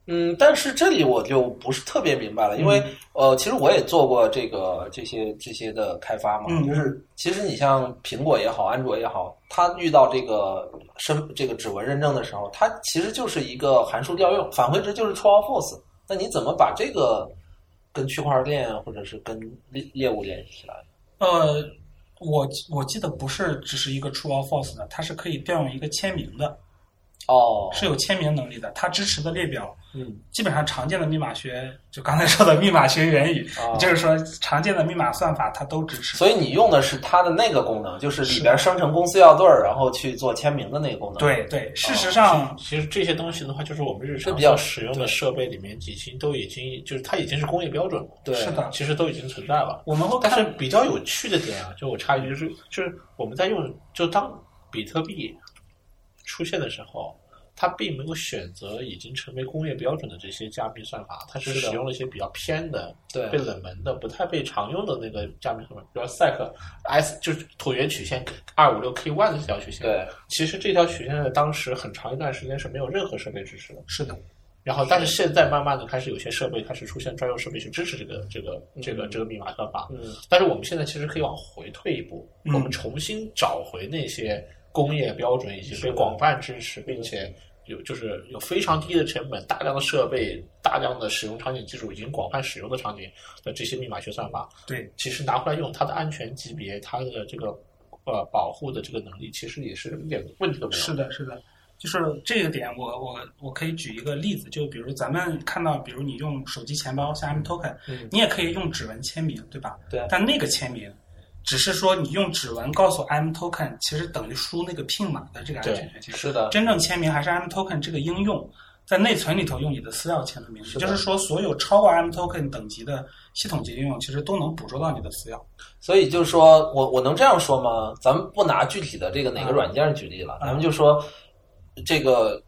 嗯，但是这里我就不是特别明白了，因为、呃，其实我也做过这个这些这些的开发嘛，嗯就是其实你像苹果也好，安卓也好，它遇到这个身这个指纹认证的时候，它其实就是一个函数调用，返回值就是 true or false。那你怎么把这个跟区块链或者是跟业业务联系起来？呃，我我记得不是只是一个 true or false 的，它是可以调用一个签名的，哦，是有签名能力的。它支持的列表嗯基本上常见的密码学，就刚才说的密码学原语，啊就是说常见的密码算法它都支持。所以你用的是它的那个功能，就是里边生成公司要对儿，然后去做签名的那个功能。，对对，事实上，其实这些东西的话，就是我们日常比较使用的设备里面，已经都已经就是它已经是工业标准了，对是的，其实都已经存在了。我们会但是看比较有趣的点啊，就我插一句，就是就是我们在用，就当比特币出现的时候，它并没有选择已经成为工业标准的这些加密算法，它是使用了一些比较偏的、对被冷门的、不太被常用的那个加密算法，比如 SEC S 就是椭圆曲线二五六 K one 的这条曲线。对，其实这条曲线在当时很长一段时间是没有任何设备支持的。是的，然后，但是现在慢慢的开始有些设备开始出现专用设备去支持这个这个这个这个密码算法。嗯但是我们现在其实可以往回退一步，嗯我们重新找回那些工业标准以及被广泛支持，并且有就是有非常低的成本、大量的设备、大量的使用场景技术已经广泛使用的场景的这些密码学算法，对，其实拿回来用，它的安全级别、它的这个呃保护的这个能力，其实也是一点问题都没有。是的，是的，就是这个点我，我我可以举一个例子，就比如咱们看到，比如你用手机钱包像 M Token，、嗯。你也可以用指纹签名，对吧？对。但那个签名只是说你用指纹告诉 M Token，其实等于输那个 PIN 码的这个安全权限。是的，真正签名还是 M Token 这个应用在内存里头用你的私钥签的名，就是说，所有超过 M Token 等级的系统级应用，其实都能捕捉到你的私钥。所以就是说我我能这样说吗？咱们不拿具体的这个哪个软件举例了，嗯咱们就说这个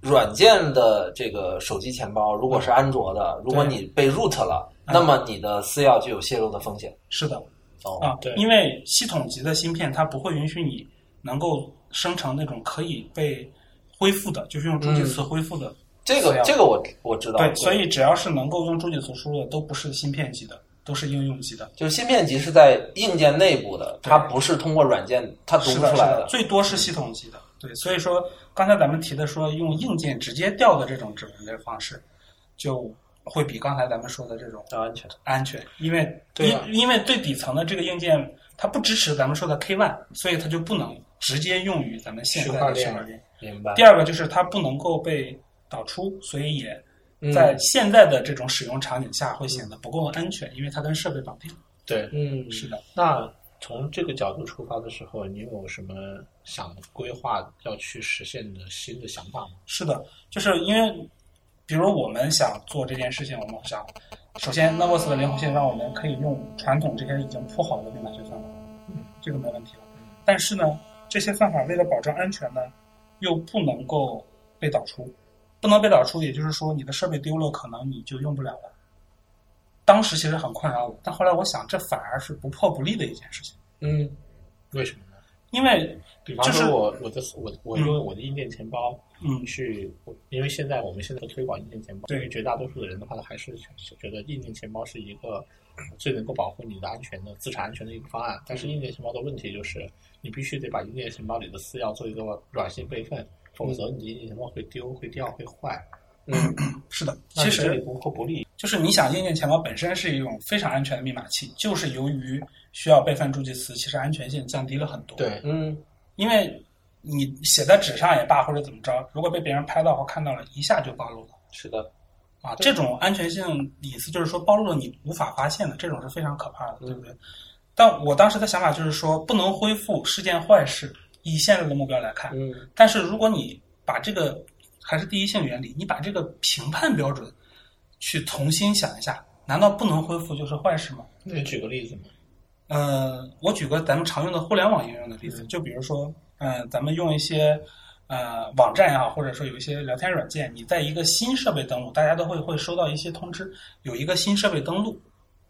软件的这个手机钱包，如果是安卓的，如果你被 root 了，嗯那么你的私钥就有泄露的风险。是的，哦，啊，对因为系统级的芯片它不会允许你能够生成那种可以被恢复的，就是用助记词恢复的。这个这个我我知道。对，所以只要是能够用助记词输入的，都不是芯片级的，都是应用级的。就是芯片级是在硬件内部的，它不是通过软件它读，不出来是的，最多是系统级的。对，所以说刚才咱们提的说用硬件直接调的这种指纹的方式，就会比刚才咱们说的这种要安全。安全，因为对啊因因为最底层的这个硬件它不支持咱们说的 K one，所以它就不能直接用于咱们现在的区块链。明白第。二个就是它不能够被导出，所以也嗯在现在的这种使用场景下会显得不够安全，因为它跟设备绑定。对，嗯，是的，那从这个角度出发的时候，你有什么想规划要去实现的新的想法吗？是的，就是因为，比如我们想做这件事情，我们想，首先 Novos 的灵活性让我们可以用传统这些已经铺好的密码学算法，这个没问题了。但是呢，这些算法为了保证安全呢，又不能够被导出，不能被导出，也就是说你的设备丢了，可能你就用不了了。当时其实很困扰我，但后来我想，这反而是不破不立的一件事情，嗯为什么？因为比方说我我的我我因为我的硬件钱包嗯去，我因为现在我们现在都推广硬件钱包，对于绝大多数的人的话，还是是觉得硬件钱包是一个最能够保护你的安全的资产安全的一个方案。但是硬件钱包的问题就是，你必须得把硬件钱包里的私钥做一个软性备份，否则你的硬件钱包会丢、会掉、会坏。嗯 是的，其实你这里不破不立。就是你想，硬件钱包本身是一种非常安全的密码器，就是由于需要备份助记词，其实安全性降低了很多。对，嗯因为你写在纸上也罢，或者怎么着，如果被别人拍到或看到了，一下就暴露了。是的，啊，这种安全性隐私就是说暴露了你无法发现的，这种是非常可怕的，对不对？但我当时的想法就是说，不能恢复是件坏事，以现在的目标来看。嗯但是如果你把这个还是第一性原理，你把这个评判标准去重新想一下，难道不能恢复就是坏事吗？那你举个例子嘛？呃，我举个咱们常用的互联网应用的例子，就比如说，呃，咱们用一些呃网站也好，或者说有一些聊天软件，你在一个新设备登录，大家都会会收到一些通知，有一个新设备登录，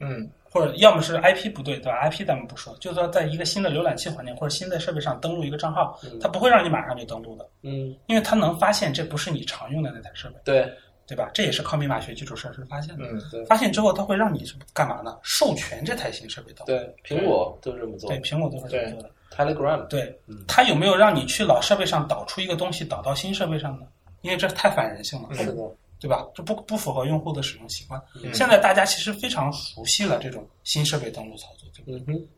嗯。或者要么是 IP 不对，对吧？IP 咱们不说，就是说在一个新的浏览器环境或者新的设备上登录一个账号，它不会让你马上就登录的，嗯，因为它能发现这不是你常用的那台设备，对，对吧？这也是靠密码学基础设施发现的。嗯，对发现之后，它会让你干嘛呢？授权这台新设备登录。对，苹果都这么做对，苹果都是这么做的。，Telegram，对嗯，它有没有让你去老设备上导出一个东西导到新设备上呢？因为这太反人性了，是的，对吧？这不不符合用户的使用习惯。嗯现在大家其实非常熟悉了这种新设备登录操作，对不对？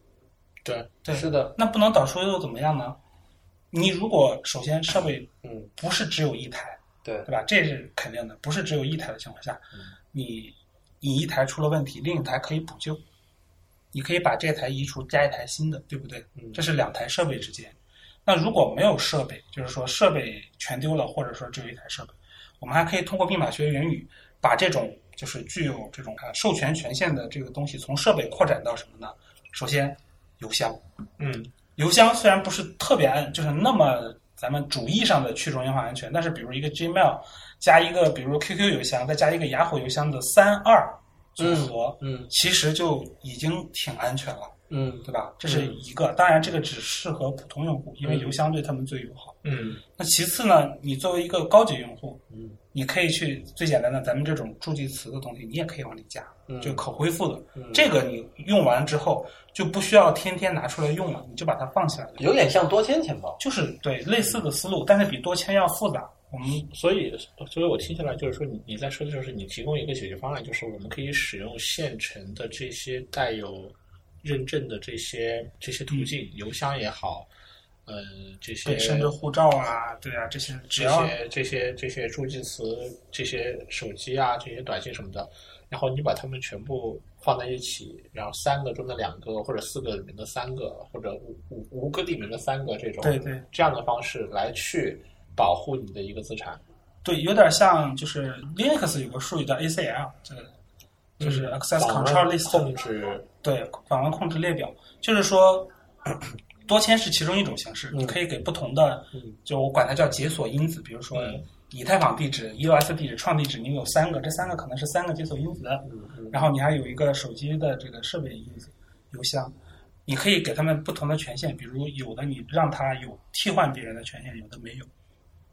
对，对，是的，那不能导出又怎么样呢？你如果首先设备嗯，不是只有一台，对对吧？这是肯定的，不是只有一台的情况下，嗯你你一台出了问题，另一台可以补救，你可以把这台移除，加一台新的，对不对？嗯这是两台设备之间。那如果没有设备，就是说设备全丢了，或者说只有一台设备，我们还可以通过密码学原语，把这种就是具有这种啊授权权限的这个东西，从设备扩展到什么呢？首先，邮箱。嗯邮箱虽然不是特别安，就是那么咱们主义上的去中心化安全，但是比如一个 Gmail 加一个比如 QQ 邮箱，再加一个雅虎邮箱的三二组合，嗯。其实就已经挺安全了，嗯对吧？这是一个，当然这个只适合普通用户，因为邮箱对他们最友好。嗯那其次呢，你作为一个高级用户，嗯你可以去最简单的咱们这种助记词的东西，你也可以往里加，嗯就可恢复的。嗯这个你用完之后就不需要天天拿出来用了，你就把它放起来了。有点像多签钱包，就是对类似的思路，但是比多签要复杂。我们所以，所以我听下来就是说你，你在说的就是你提供一个解决方案，就是我们可以使用现成的这些带有认证的这些这些途径，邮箱也好，呃，这些对甚至护照啊，对啊，这些只这要些这些这些助记词、这些手机啊、这些短信什么的，然后你把它们全部放在一起，然后三个中的两个，或者四个里面的三个，或者五五五个里面的三个这种，对对这样的方式来去保护你的一个资产。对，有点像就是 Linux 有个术语叫 ACL，这个就是 Access Control 问 List，控制，对，访问控制列表，就是说多签是其中一种形式，嗯你可以给不同的，就我管它叫解锁因子，比如说嗯以太坊地址、EOS 地址、创地址，你有三个，这三个可能是三个解锁因子，嗯。然后你还有一个手机的这个设备因子邮箱，你可以给他们不同的权限，比如有的你让他有替换别人的权限，有的没有，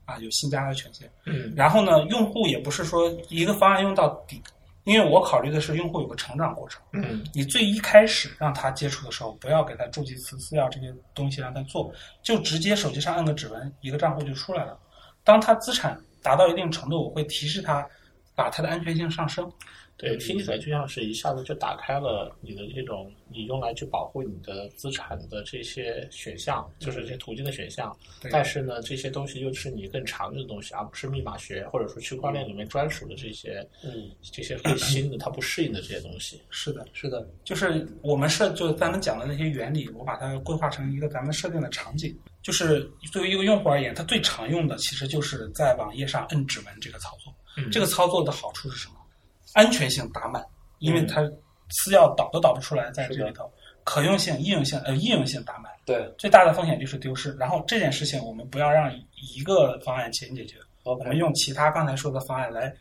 啊，有新加的权限。嗯。然后呢，用户也不是说一个方案用到底，因为我考虑的是用户有个成长过程。嗯你最一开始让他接触的时候，不要给他注记词、资料这些东西让他做，就直接手机上按个指纹，一个账户就出来了。当他资产达到一定程度，我会提示他把他的安全性上升。对，听起来就像是一下子就打开了你的这种你用来去保护你的资产的这些选项，就是这些途径的选项。对但是呢，这些东西又是你更常用的东西，而不是密码学或者说区块链里面专属的这些嗯，这些更新的它不适应的这些东西。是的，是的，就是我们设就咱们讲的那些原理，我把它规划成一个咱们设定的场景。就是作为一个用户而言，他最常用的其实就是在网页上摁指纹这个操作。嗯这个操作的好处是什么？安全性打满，因为它私钥导都导不出来在这里头。可用性、应用性呃易用性打满，对。最大的风险就是丢失。然后这件事情我们不要让一个方案先解决，我们用其他刚才说的方案来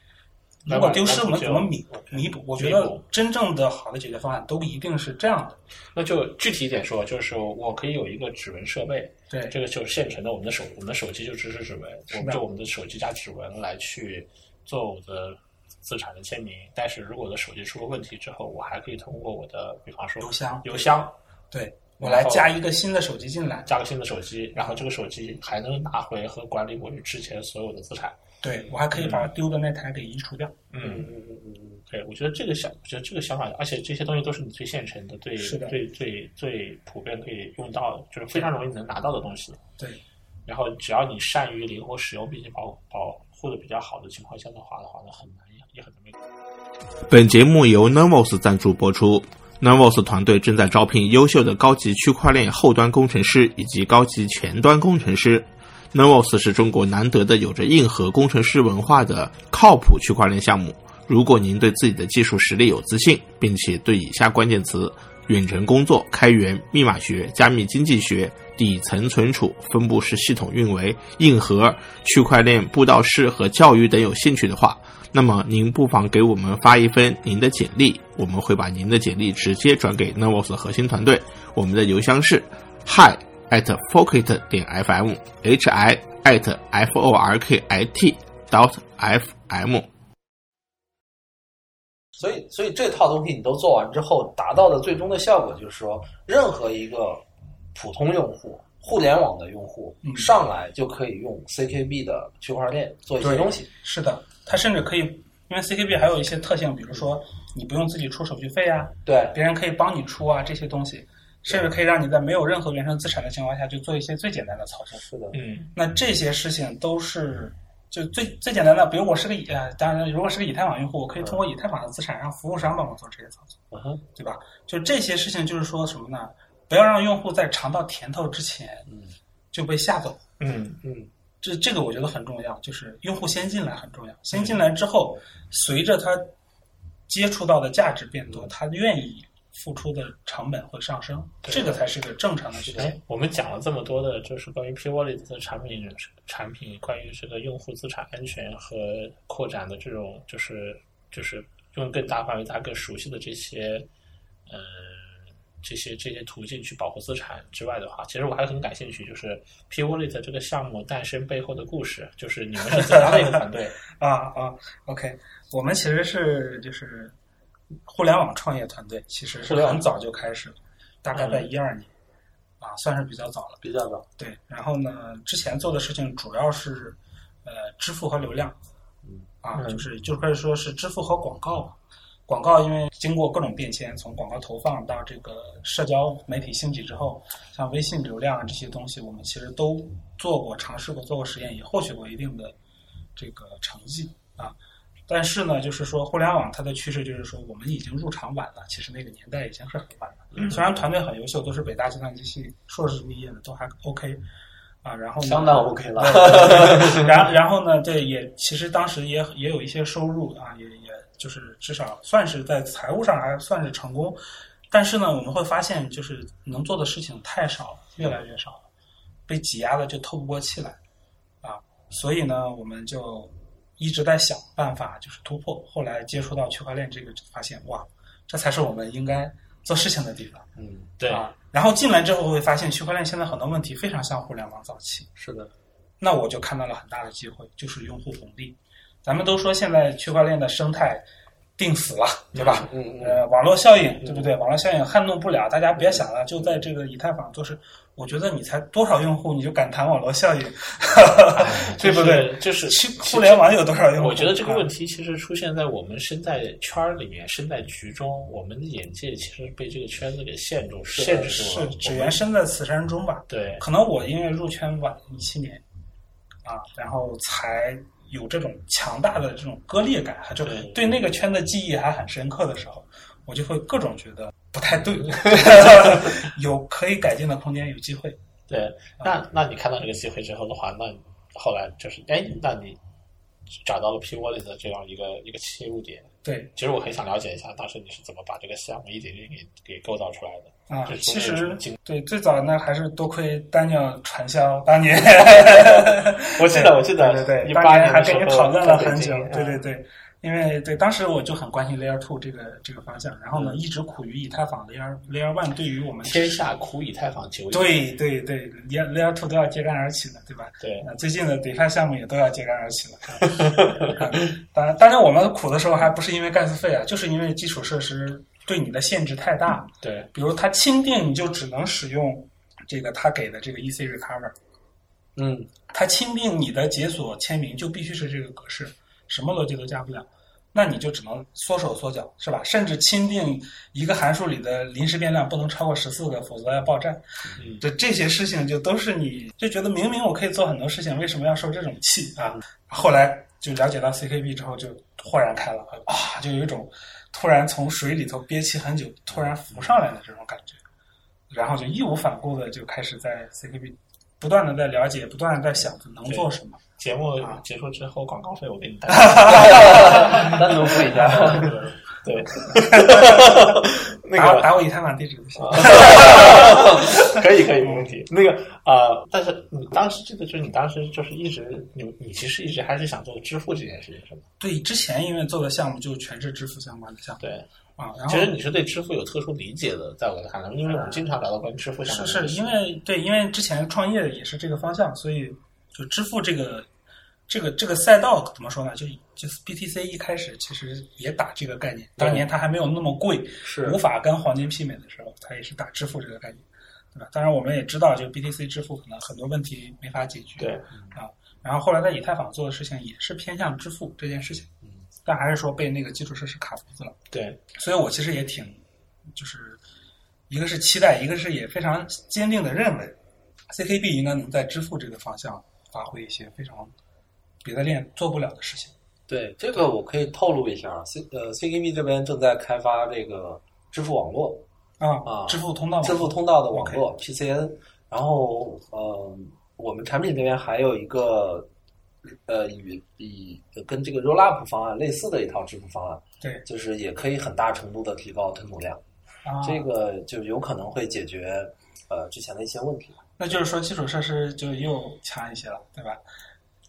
如果丢失，我们怎么弥弥补？我觉得真正的好的解决方案都一定是这样的。那就具体一点说，就是我可以有一个指纹设备，对，这个就是现成的，我们的手，我们的手机就支持指纹，我们就我们的手机加指纹来去做我的资产的签名。但是如果我的手机出了问题之后，我还可以通过我的，比方说邮箱，邮箱，对。我来加一个新的手机进来，加个新的手机，然后这个手机还能拿回和管理我之前所有的资产。对，我还可以把丢的那台给移除掉。嗯嗯嗯嗯嗯，对，我觉得这个想，我觉得这个想法，而且这些东西都是你最现成的，最最最最普遍可以用到，就是非常容易能拿到的东西。对，然后只要你善于灵活使用，并且保保护的比较好的情况下的话的话，那很难本节目由 Nervos 赞助播出。Nervos 团队正在招聘优秀的高级区块链后端工程师以及高级前端工程师。Nervos 是中国难得的有着硬核工程师文化的靠谱区块链项目。如果您对自己的技术实力有自信，并且对以下关键词——远程工作、开源、密码学、加密经济学、底层存储、分布式系统运维、硬核、区块链布道师和教育等有兴趣的话，那么您不妨给我们发一份您的简历，我们会把您的简历直接转给 Nervos 核心团队。我们的邮箱是 hi at forkit 点 fm，hi at f o r k i t dot f m。所以，所以这套东西你都做完之后，达到的最终的效果就是说，任何一个普通用户、互联网的用户上来就可以用 CKB 的区块链做一些东西。是的。它甚至可以，因为 CKB 还有一些特性，比如说你不用自己出手续费啊，对，别人可以帮你出啊，这些东西，甚至可以让你在没有任何原生资产的情况下，就做一些最简单的操作。是的，嗯，那这些事情都是就最最简单的，比如我是个以，当然如果是个以太坊用户，我可以通过以太坊的资产让服务商帮我做这些操作，嗯对吧？就这些事情，就是说什么呢？不要让用户在尝到甜头之前，嗯，就被吓走。嗯嗯。这这个我觉得很重要，就是用户先进来很重要。先进来之后，随着他接触到的价值变多，他愿意付出的成本会上升，这个才是个正常的事情。我们讲了这么多的，就是关于 P Wallet 的产品产品，关于这个用户资产安全和扩展的这种，就是就是用更大范围、大家更熟悉的这些，嗯。这些这些途径去保护资产之外的话，其实我还很感兴趣，就是 P Wallet 这个项目诞生背后的故事，就是你们是怎样的一个团队 啊啊？OK，我们其实是就是互联网创业团队，其实是很早就开始了，大概在一二年啊，算是比较早了，比较早。对，然后呢，之前做的事情主要是呃支付和流量，嗯啊，就是就可以说是支付和广告。广告因为经过各种变迁，从广告投放到这个社交媒体兴起之后，像微信流量啊这些东西，我们其实都做过尝试过，做过实验，也获取过一定的这个成绩啊。但是呢，就是说互联网它的趋势就是说，我们已经入场晚了，其实那个年代已经是很晚了。虽然团队很优秀，都是北大计算机系硕士毕业的，都还 OK 啊。然后相当 OK 了。然然后呢，对，也其实当时也也有一些收入啊，也。就是至少算是在财务上还算是成功，但是呢，我们会发现就是能做的事情太少了，越来越少了，被挤压的就透不过气来，啊，所以呢，我们就一直在想办法，就是突破。后来接触到区块链这个，发现哇，这才是我们应该做事情的地方。嗯，对啊。然后进来之后会发现，区块链现在很多问题非常像互联网早期。是的。那我就看到了很大的机会，就是用户红利。咱们都说现在区块链的生态定死了，对吧？嗯嗯。呃，网络效应，对不对？网络效应撼动不了，大家别想了，就在这个以太坊做事。我觉得你才多少用户，你就敢谈网络效应，对不对？就是互联网有多少用户？我觉得这个问题其实出现在我们身在圈儿里面，身在局中，我们的眼界其实被这个圈子给限住、限制住了。是只缘身在此山中吧？对。可能我因为入圈晚一七年，啊，然后才。有这种强大的这种割裂感，还就对那个圈的记忆还很深刻的时候，我就会各种觉得不太对，有可以改进的空间，有机会。对，那那你看到这个机会之后的话，那后来就是哎，那你找到了 P Wallet 的这样一个一个切入点。对，其实我很想了解一下，当时你是怎么把这个项目一点点给给构造出来的。啊，其实对最早那还是多亏丹尼尔传销当年，我记得我记得对对对，当年还跟你讨论了很久，对对对。因为对当时我就很关心 Layer Two 这个这个方向，然后呢，一直苦于以太坊 Layer Layer One 对于我们天下苦以太坊久矣。对对对，Layer Layer Two 都要揭竿而起了，对吧？对，那最近的 DeFi 项目也都要揭竿而起了。当然，当然我们苦的时候还不是因为盖斯费啊，就是因为基础设施对你的限制太大。对，比如它钦定你就只能使用这个他给的这个 EC Recover，嗯，它钦定你的解锁签名就必须是这个格式，什么逻辑都加不了。那你就只能缩手缩脚，是吧？甚至钦定一个函数里的临时变量不能超过十四个，否则要爆炸。嗯这这些事情就都是你就觉得明明我可以做很多事情，为什么要受这种气啊？后来就了解到 CKB 之后，就豁然开朗啊，就有一种突然从水里头憋气很久，突然浮上来的这种感觉，然后就义无反顾的就开始在 CKB 不断的在了解，不断的在想能做什么。节目结束之后，广告费我给你带。单独付一下。对，那打个打我以太坊地址就行。可以可以没问题。那个呃，但是你当时记得就是你当时就是一直你你其实一直还是想做支付这件事情是吗？对，之前因为做的项目就全是支付相关的项目对，啊，然后其实你是对支付有特殊理解的，在我看来，因为我们经常聊到关于支付相关是是因为对，因为之前创业也是这个方向，所以就支付这个这个这个赛道怎么说呢？就就是 BTC 一开始其实也打这个概念，当年它还没有那么贵，是无法跟黄金媲美的时候，它也是打支付这个概念，对吧？当然我们也知道，就 BTC 支付可能很多问题没法解决，对啊。然后后来在以太坊做的事情也是偏向支付这件事情，但还是说被那个基础设施卡脖子了。对所以我其实也挺，就是一个是期待，一个是也非常坚定的认为，CKB 应该能在支付这个方向发挥一些非常别的链做不了的事情。对，这个我可以透露一下，C 呃 CKB 这边正在开发这个支付网络，啊啊支付通道，支付通道的网络 PCN，然后呃，我们产品这边还有一个呃与以跟这个 Rollup 方案类似的一套支付方案，对就是也可以很大程度的提高吞吐量，啊，这个就有可能会解决呃之前的一些问题。那就是说基础设施就又强一些了，对吧？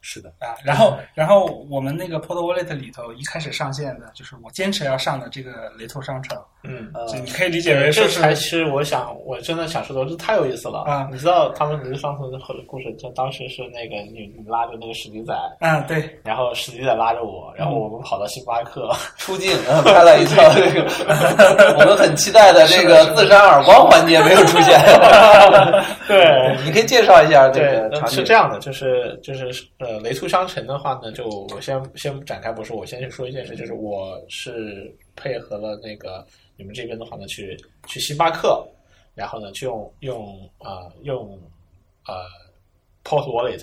是的，啊，然后然后我们那个 Port Wallet 里头一开始上线的就是我坚持要上的这个雷兔商城，嗯。呃你可以理解为这是才是我想，我真的想说的，这太有意思了啊你知道他们不是上次的故事，就当时是那个你你拉着那个史迪仔，嗯对然后史迪仔拉着我，然后我们跑到星巴克，出镜呃拍了一套这个，我们很期待的这个自扇耳光环节没有出现。对，你可以介绍一下这个，场景。是这样的，就是就是呃，雷兔商城的话呢，就我先先不展开不说，我先去说一件事，就是我是配合了那个你们这边的话呢，去去星巴克，然后呢，去用用呃用呃 Port Wallet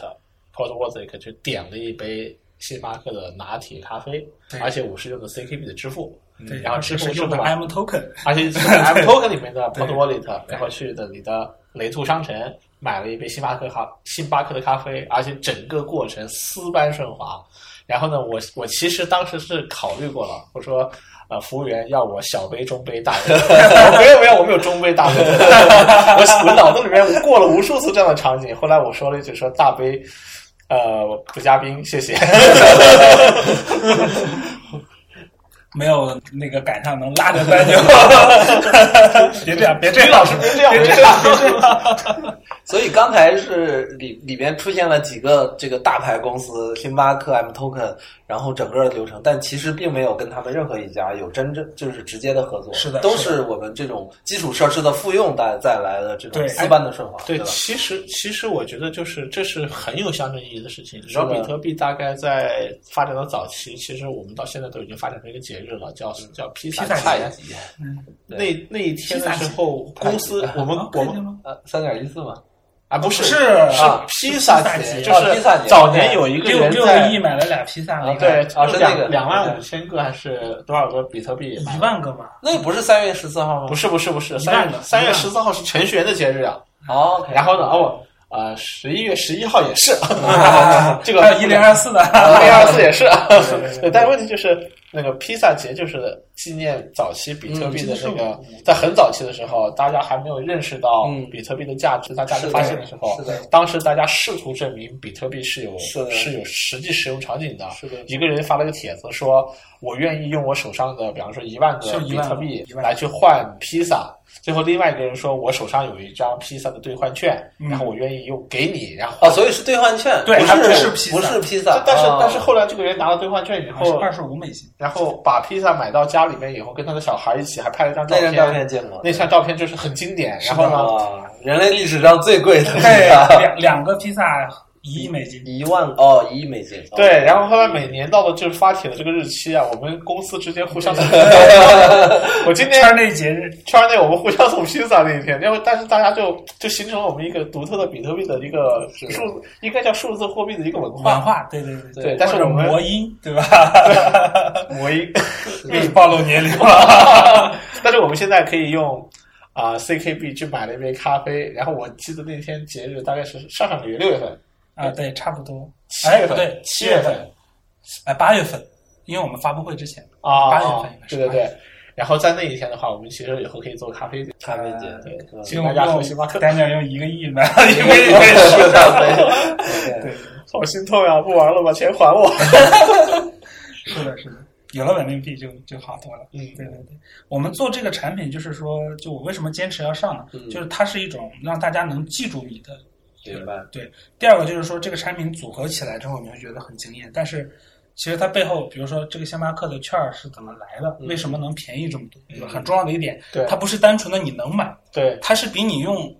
Port Wallet 去点了一杯星巴克的拿铁咖啡，而且我是用的 CKB 的支付，对，然后支付用的 M Token，而且是 M Token 里面的 Port Wallet，然后去的你的雷兔商城买了一杯星巴克咖星巴克的咖啡，而且整个过程丝般顺滑。然后呢，我我其实当时是考虑过了，我说呃，服务员要我小杯、中杯、大杯，没有没有，我没有中杯、大杯，我我脑子里面过了无数次这样的场景。后来我说了一句说大杯，呃，不加冰，谢谢。没有那个赶上能拉着单就，别这样，别这样，老师别这样，别这样，别这样。所以刚才是里里边出现了几个这个大牌公司，星巴克、M Token，然后整个的流程，但其实并没有跟他们任何一家有真正就是直接的合作，是的都是是我们这种基础设施的复用带带来的这种对丝般的顺滑，对，吧？其实其实我觉得就是这是很有象征意义的事情。你知道，比特币大概在发展到早期，其实我们到现在都已经发展成一个节日了，叫叫披萨。太极那那一天的时候，公司我们啊我们？呃三点一四嘛，啊不是是披萨节，就是啊披萨节早年有一个六六人在个亿买了俩披萨，对啊是那个两两万五千个还是多少个比特币一？万个嘛。那不是三月十四号吗？不是不是不是，一三月万个三月十四号是程序员的节日啊。哦然后呢，哦，呃，十一月十一号也是，这个还有一零二四的，一零二四也是，但是问题就是那个披萨节就是纪念早期比特币的那嗯个，在很早期的时候，大家还没有认识到嗯比特币的价值，它价值发现的时候当时大家试图证明比特币是有是有实际使用场景的。一个人发了个帖子说，我愿意用我手上的，比方说一万个比特币来去换披萨。最后，另外一个人说，我手上有一张披萨的兑换券，嗯然后我愿意用给你，然后哦，所以是兑换券，对不是披萨不是披萨，但是哦但是后来这个人拿了兑换券以后，是二十五美金。然后把披萨买到家里面以后，跟他的小孩一起还拍了张照片，那张照片见过，那张照片就是很经典。然后呢，啊，人类历史上最贵的披对，萨，两两个披萨一亿美金。一万哦，一亿美金，哦对，然后后来每年到了就是发帖的这个日期啊，我们公司之间互相送披萨。我今天圈内节日，圈内我们互相送披萨那一天，因为但是大家就就形成了我们一个独特的比特币的一个数，应该叫数字货币的一个文化。文化，对对对对但是我们魔音，对吧？魔音。又暴露年龄了。但是我们现在可以用啊、CKB 去买了一杯咖啡，然后我记得那天节日大概是上上个月六月份，啊，对，差不多。七月份哎不对，七月份哎，八月份，因为我们发布会之前。啊，八月份应该是对对对。然后在那一天的话，我们其实以后可以做咖啡节，咖啡节，对嗯请大家喝星巴克。丹尼尔用一个亿买了一杯一杯是咖的，啡。对，好心痛呀！不玩了，把钱还我。是的，是的，有了稳定币就就好多了。嗯对对对，我们做这个产品，就是说，就我为什么坚持要上呢？嗯就是它是一种让大家能记住你的。明白，对，第二个就是说，这个产品组合起来之后，你会觉得很惊艳。但是，其实它背后，比如说这个星巴克的券儿是怎么来的，为什么能便宜这么多？很重要的一点，对。它不是单纯的你能买，对，它是比你用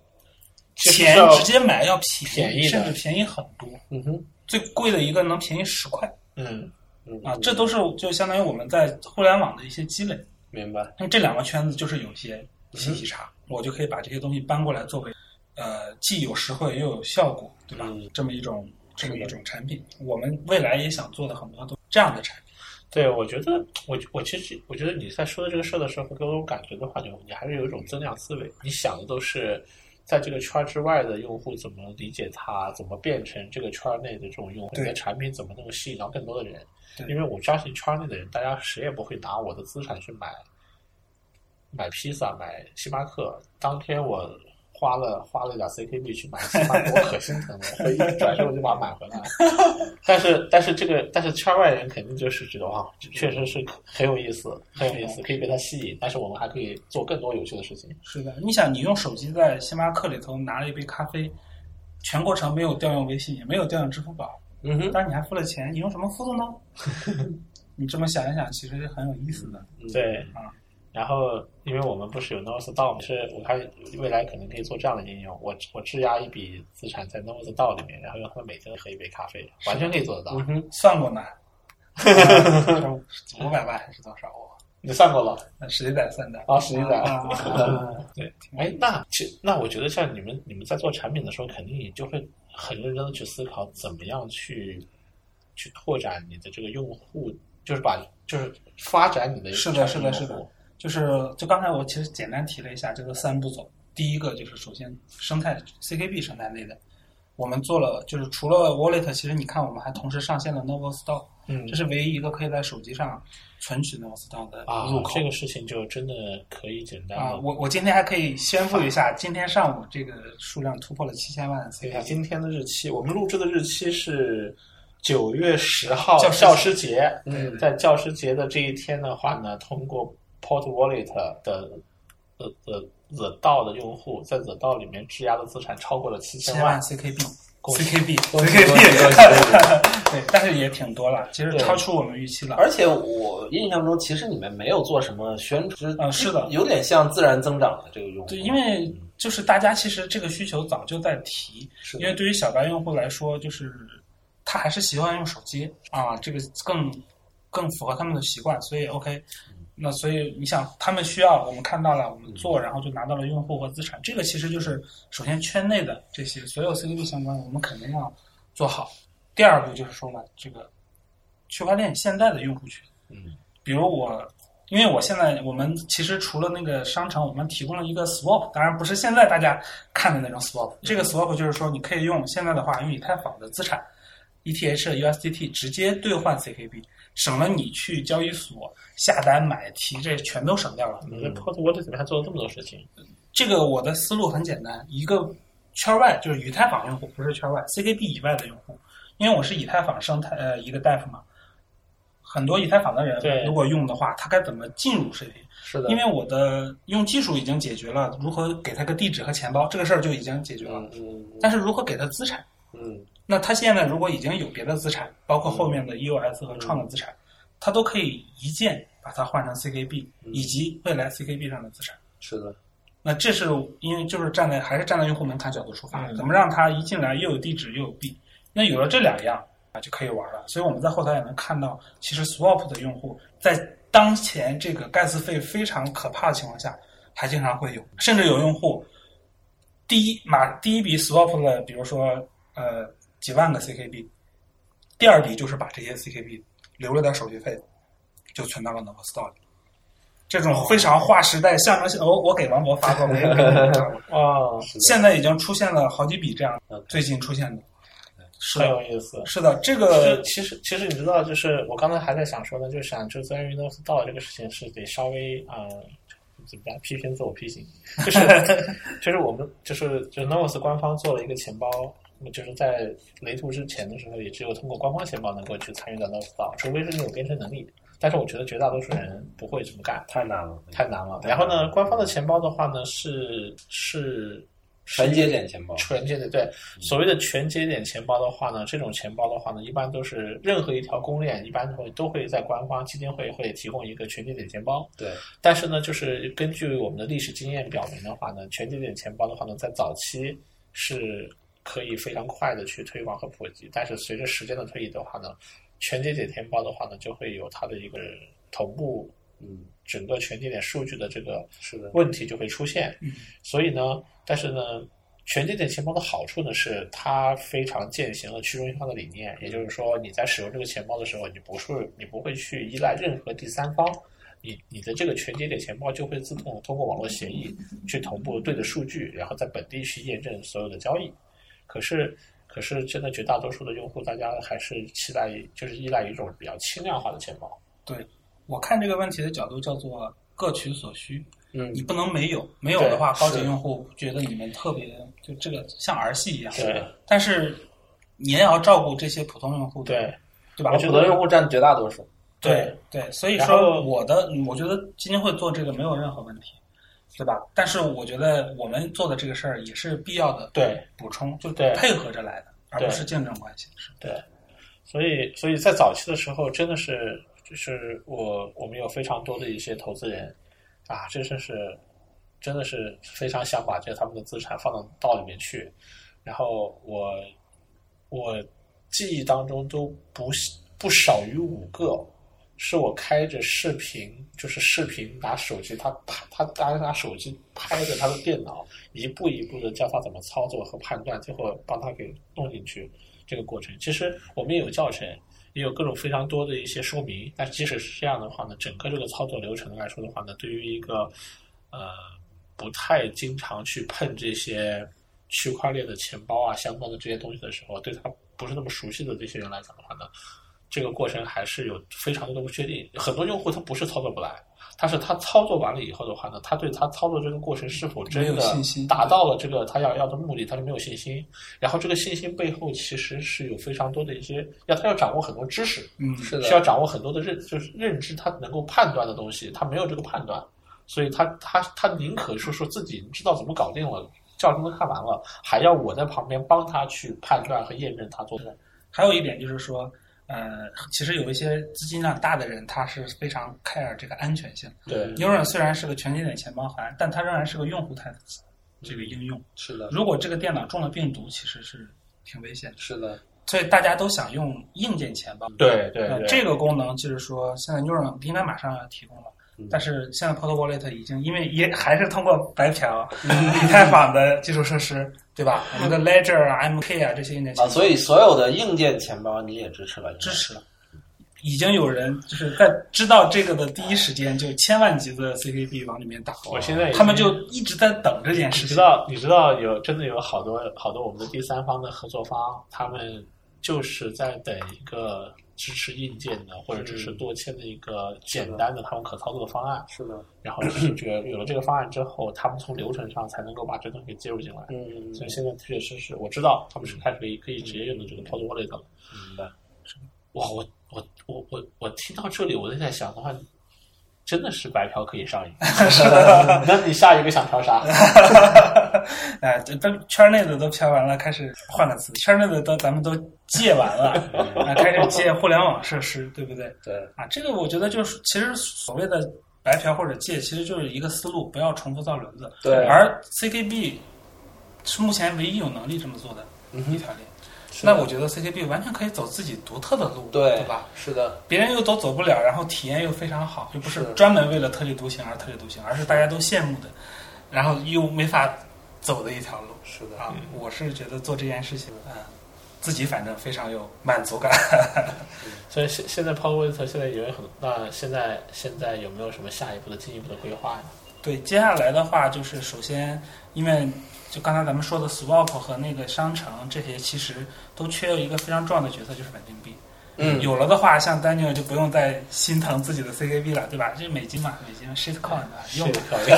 钱直接买要便宜的。甚至便宜很多。嗯哼，最贵的一个能便宜十块嗯，嗯啊，这都是就相当于我们在互联网的一些积累。明白，那这两个圈子就是有些信嗯息差，我就可以把这些东西搬过来作为，呃，既有实惠又有效果，对吧？嗯这么一种这么一种产品，我们未来也想做的很多都这样的产品。对，我觉得我我其实我觉得你在说的这个事儿的时候，给我感觉的话，就你还是有一种增量思维，你想的都是在这个圈儿之外的用户怎么理解它，怎么变成这个圈儿内的这种用户，对你的产品怎么能够吸引到更多的人。对因为我相信圈内的人，大家谁也不会拿我的资产去买买披萨、买星巴克。当天我花了花了一点 CKB 去买星巴克，我可心疼了，我一转身我就把它买回来了。但是但是这个但是圈外人肯定就是觉得哇，确实是很有意思，很有意思，可以被它吸引。但是我们还可以做更多有趣的事情。是的，你想，你用手机在星巴克里头拿了一杯咖啡，全过程没有调用微信，也没有调用支付宝，嗯哼，但是你还付了钱，你用什么付的呢？你这么想一想，其实很有意思的。对啊。然后，因为我们不是有 Nose 道，是我看未来可能可以做这样的应用。我我质押一笔资产在 Nose 道里面，然后让他们每天喝一杯咖啡，完全可以做得到。嗯哼，算过呢，五百万还是多少？我你算过了那实际在算的啊？实际在啊，对，哎，那其那我觉得像你们你们在做产品的时候，肯定也就会很认真的去思考怎么样去去拓展你的这个用户，就是把就是发展你的是的，是的，是的用户，就是就刚才我其实简单提了一下这个三步走。第一个就是首先生态 CKB 生态内的，我们做了就是除了 Wallet，其实你看我们还同时上线了 Novo Store，嗯这是唯一一个可以在手机上存取 Novo Store 的啊入，口。这个事情就真的可以简单啊，我我今天还可以宣布一下，今天上午这个数量突破了七千万对一下 CKB。今天的日期，我们录制的日期是九月十号教师节。嗯在教师节的这一天的话呢，通过 Port Wallet 的的的 The 道的用户，在 The 道里面质押的资产超过了七千千万 CKB。恭喜 CKB 恭喜恭喜 CKB，对，但是也挺多了，其实超出我们预期了。而且我印象中，其实你们没有做什么宣传，啊是的有点像自然增长的这个用户。对，因为就是大家其实这个需求早就在提，因为对于小白用户来说，就是他还是习惯用手机啊，这个更更符合他们的习惯，所以 OK。那所以你想，他们需要我们看到了，我们做，然后就拿到了用户和资产。这个其实就是首先圈内的这些所有 CDB 相关的，我们肯定要做好。第二步就是说呢，这个区块链现在的用户群，嗯，比如我，因为我现在我们其实除了那个商城，我们提供了一个 swap，当然不是现在大家看的那种 swap。这个 swap 就是说，你可以用现在的话，用以太坊的资产 ETH、USDT 直接兑换 CKB，省了你去交易所下单买提，这全都省掉了。你的 Port Wallet 里面还做了这么多事情，这个我的思路很简单，一个圈外就是以太坊用户，不是圈外 CKB 以外的用户，因为我是以太坊生态呃一个大夫嘛，很多以太坊的对人如果用的话，他该怎么进入视频？是的，因为我的用技术已经解决了如何给他个地址和钱包，这个事儿就已经解决了。嗯嗯但是如何给他资产？嗯那他现在如果已经有别的资产，包括后面的 EOS 和创的资产，他都可以一键把它换成 CKB，以及未来 CKB 上的资产。是的，那这是因为就是站在还是站在用户门槛角度出发，嗯怎么让他一进来又有地址又有币？那有了这两样啊，就可以玩了。所以我们在后台也能看到，其实 Swap 的用户在当前这个盖茨费非常可怕的情况下，还经常会有，甚至有用户第一马第一笔 Swap 的，比如说呃几万个 CKB，第二笔就是把这些 CKB 留了点手续费，就存到了 Novostore 里。这种非常划时代象征性，我我给王博发过，我也给你发过。哦，现在已经出现了好几笔这样的，最近出现的。是很的，有意思。是的，这呃个，其实其实你知道，就是我刚才还在想说呢，就是想就关于 Windows 到这个事情是得稍微啊、呃怎么讲批评自我批评，就是 就是我们就是就 Novos 官方做了一个钱包，就是在雷图之前的时候，也只有通过官方钱包能够去参与到到，除非是你有编程能力。但是我觉得绝大多数人不会这么干，太难了，太难了。然后呢，官方的钱包的话呢，是是全节点钱包，全节点对所谓的全节点钱包的话呢，这种钱包的话呢，一般都是任何一条公链，一般会都会在官方基金会会提供一个全节点钱包。对，但是呢，就是根据我们的历史经验表明的话呢，全节点钱包的话呢，在早期是可以非常快的去推广和普及，但是随着时间的推移的话呢，全节点钱包的话呢，就会有它的一个同步嗯，整个全节点数据的这个是的，问题就会出现。嗯所以呢，但是呢，全节点钱包的好处呢是它非常践行了去中心化的理念，也就是说你在使用这个钱包的时候，你不是你不会去依赖任何第三方。你你的这个全节点钱包就会自动通过网络协议去同步对的数据，然后在本地去验证所有的交易。可是，可是现在绝大多数的用户，大家还是期待于就是依赖于一种比较轻量化的钱包。对我看这个问题的角度叫做各取所需，嗯你不能没有，没有的话，高级用户觉得你们特别就这个像儿戏一样。对但是你也要照顾这些普通用户，对，对吧？我觉得普通用户占绝大多数，对对，所以说我的，我觉得基金会做这个没有任何问题，对吧？但是我觉得我们做的这个事儿也是必要的对补充，就对配合着来的，而不是竞争关系。是对，所以所以在早期的时候，真的是就是我我们有非常多的一些投资人啊，这真是真的是非常想把这他们的资产放到道里面去，然后我我记忆当中都不不少于五个。是我开着视频，就是视频拿手机，他拍他拿拿手机拍着他的电脑，一步一步的教他怎么操作和判断，最后帮他给弄进去。这个过程。其实我们也有教程，也有各种非常多的一些说明。但即使是这样的话呢，整个这个操作流程来说的话呢，对于一个呃不太经常去碰这些区块链的钱包啊相关的这些东西的时候，对他不是那么熟悉的这些人来讲的话呢，这个过程还是有非常多的不确定。很多用户他不是操作不来，他是他操作完了以后的话呢，他对他操作这个过程是否真的达到了这个他要要的目的，他是没有信心。然后这个信心背后其实是有非常多的一些，要他要掌握很多知识，嗯，是的需要掌握很多的认，就是认知，他能够判断的东西，他没有这个判断，所以他他他宁可说说自己知道怎么搞定了，教程都看完了，还要我在旁边帮他去判断和验证他做的。还有一点就是说，呃，其实有一些资金量大的人，他是非常 care 这个安全性。对 Neuron 虽然是个全节点钱包函，但它仍然是个用户态的这个应用。是的，如果这个电脑中了病毒，其实是挺危险的。是的，所以大家都想用硬件钱包。呃对对对，这个功能就是说，现在 Neuron 应该马上要提供了。但是现在 Port Wallet 已经因为也还是通过白嫖以太坊的基础设施，对吧？我们的 Ledger 啊、MK 啊这些硬件啊，所以所有的硬件钱包你也支持了，支持了。已经有人就是在知道这个的第一时间，就千万级的 CKB 往里面打，我现在他们就一直在等这件事情。你知道，你知道有真的有好多好多我们的第三方的合作方，他们就是在等一个支持硬件的或者支持多签的一个简单的他们可操作的方案。是的，然后是觉得 有了这个方案之后，他们从流程上才能够把这东西给接入进来。嗯，所以现在确实是我知道他们是开始可以可以直接用的这个 Pod Wallet 了。明白。哇，我我我我我听到这里，我就在想的话，真的是白嫖可以上瘾。那你下一个想嫖啥？哎，这都圈内的都嫖完了，开始换个词，圈内的都咱们都借完了，啊，开始借互联网设施，对不对？对，啊，这个我觉得就是，其实所谓的白嫖或者借，其实就是一个思路，不要重复造轮子。对而 CKB 是目前唯一有能力这么做的嗯一条链。是的那我觉得 CKB 完全可以走自己独特的路，对对吧？？是的，别人又都走不了，然后体验又非常好，又不是是专门为了特立独行而特立独行，而是大家都羡慕的，然后又没法走的一条路是的。啊！我是觉得做这件事情，嗯，自己反正非常有满足感。所以现现在 Wallet 现在有很那现在现在有没有什么下一步的进一步的规划呢？对，接下来的话就是首先，因为就刚才咱们说的 swap 和那个商城这些，其实都缺了一个非常重要的角色，就是稳定币。嗯，有了的话，像 Daniel 就不用再心疼自己的 CKB 了，对吧？这是美金嘛，美金 shitcoin 啊，用是吧可以。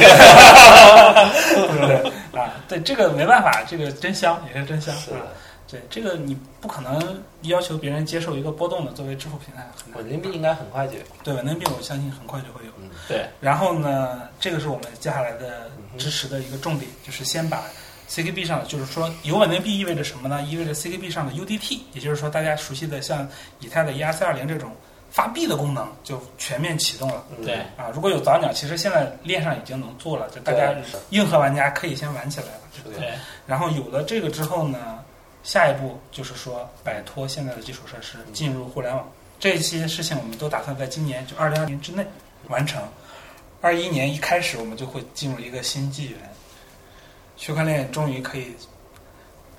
对不对啊？对，这个没办法，这个真香也是真香是的啊。对，这个你不可能要求别人接受一个波动的作为支付平台，稳定币应该很快就有。对稳定币，我相信很快就会有。对，然后呢，这个是我们接下来的支持的一个重点，就是先把 CKB 上的，就是说有稳定币意味着什么呢？意味着 CKB 上的 UDT，也就是说大家熟悉的像以太的 ERC 二零这种发币的功能就全面启动了。嗯对啊，如果有早鸟，其实现在链上已经能做了，就大家硬核玩家可以先玩起来了，对不对？对，然后有了这个之后呢，下一步就是说摆脱现在的基础设施，进入互联网。这些事情我们都打算在今年就二零二零之内完成。二一年一开始，我们就会进入一个新纪元，区块链终于可以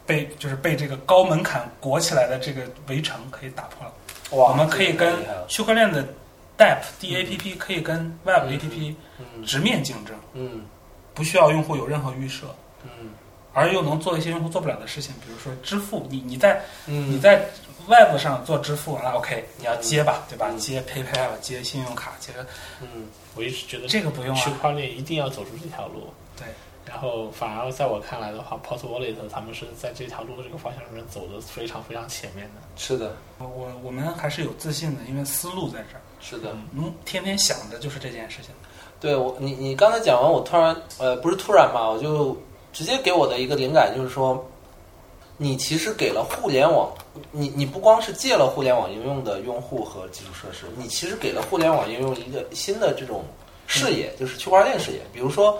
被就是被这个高门槛裹起来的这个围城可以打破了。哇，我们可以跟区块链的 DApp、DAPP 可以跟 Web APP 嗯直面竞争，嗯不需要用户有任何预设。嗯而又能做一些用户做不了的事情，比如说支付，你你在嗯，你在 Web 上做支付，那 OK，你要接吧，对吧？嗯接 PayPal，接信用卡，接嗯我一直觉得这个不用啊。区块链一定要走出这条路。对，然后反而在我看来的话，Pod Wallet 他们是在这条路的这个方向上面走的非常非常前面的。是的，我我我们还是有自信的，因为思路在这儿，是的。嗯，天天想的就是这件事情。对我，你你刚才讲完，我突然呃，不是突然吧，我就直接给我的一个灵感就是说，你其实给了互联网，你你不光是借了互联网应用的用户和基础设施，你其实给了互联网应用一个新的这种视野，就是区块链视野。比如说，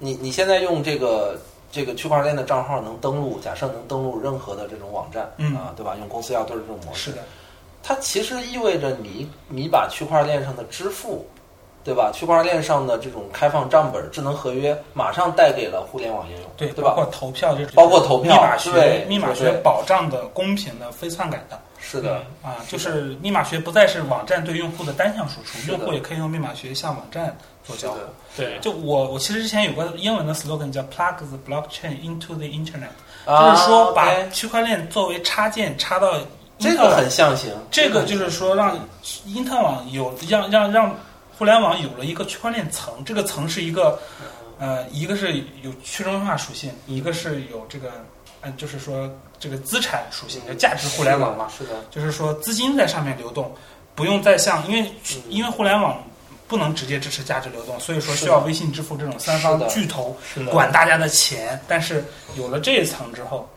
你你现在用这个这个区块链的账号能登录，假设能登录任何的这种网站，嗯啊，对吧？用公司要对这种模式，是的，它其实意味着你你把区块链上的支付，对吧？区块链上的这种开放账本、智能合约，马上带给了互联网应用，对，对吧？包括投票这种，包括投票密码学对，密码学保障的、公平的、非篡改的。是的，啊，就是密码学不再是网站对用户的单向输出，用户也可以用密码学向网站做交互。对，就我我其实之前有个英文的 slogan 叫 plug the blockchain into the internet，、啊就是说把区块链作为插件插到这个很象形，这个就是说让英特网有让让让互联网有了一个区块链层，这个层是一个呃一个是有去中心化属性，一个是有这个嗯、就是说这个资产属性，叫价值互联网嘛，是的，就是说资金在上面流动，不用再像因为嗯因为互联网不能直接支持价值流动，所以说需要微信支付这种三方的巨头管大家的钱。但是有了这一层之后，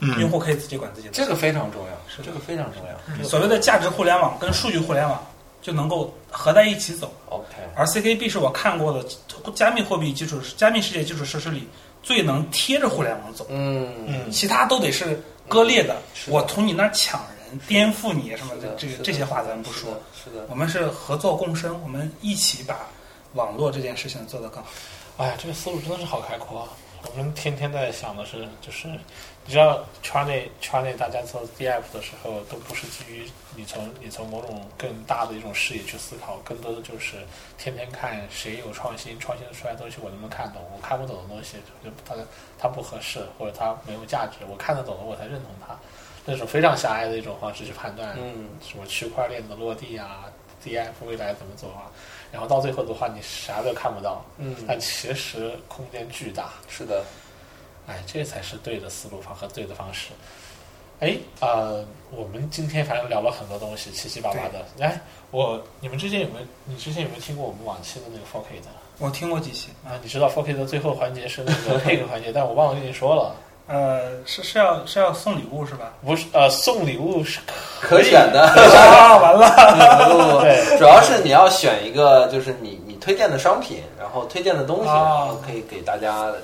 嗯用嗯，户可以自己管自己的。这个非常重要，是的这个非常重要。所谓的价值互联网跟数据互联网就能够合在一起走。OK，而 CKB 是我看过的加密货币基础加密世界基础设施里最能贴着互联网走，嗯嗯其他都得是割裂的我从你那儿抢人、颠覆你什么的，这个这些话咱们不说。，是的，我们是合作共生，我们一起把网络这件事情做得更好。哎呀，这个思路真的是好开阔啊！我们天天在想的是，就是你知道圈内圈内大家做 DF 的时候，都不是基于你从你从某种更大的一种视野去思考，更多的就是天天看谁有创新，创新出来的东西我能不能看懂，我看不懂的东西就它它不合适或者它没有价值，我看得懂的我才认同它。那种非常狭隘的一种方式去判断，嗯，什么区块链的落地啊，DF 未来怎么走啊，然后到最后的话，你啥都看不到，嗯，但其实空间巨大，是的，哎，这才是对的思路方和对的方式。哎，呃，我们今天反正聊了很多东西，七七八八的。哎，我你们之前有没有？你之前有没有听过我们往期的那个 fork 的？我听过几期啊，你知道 fork 的最后环节是那个 pick 环节，但我忘了跟你说了。呃，是是要是要送礼物是吧？不是，呃，送礼物是可选的。啊，完了。对，主要是你要选一个，就是你你推荐的商品，然后推荐的东西，啊然后可以给大家的。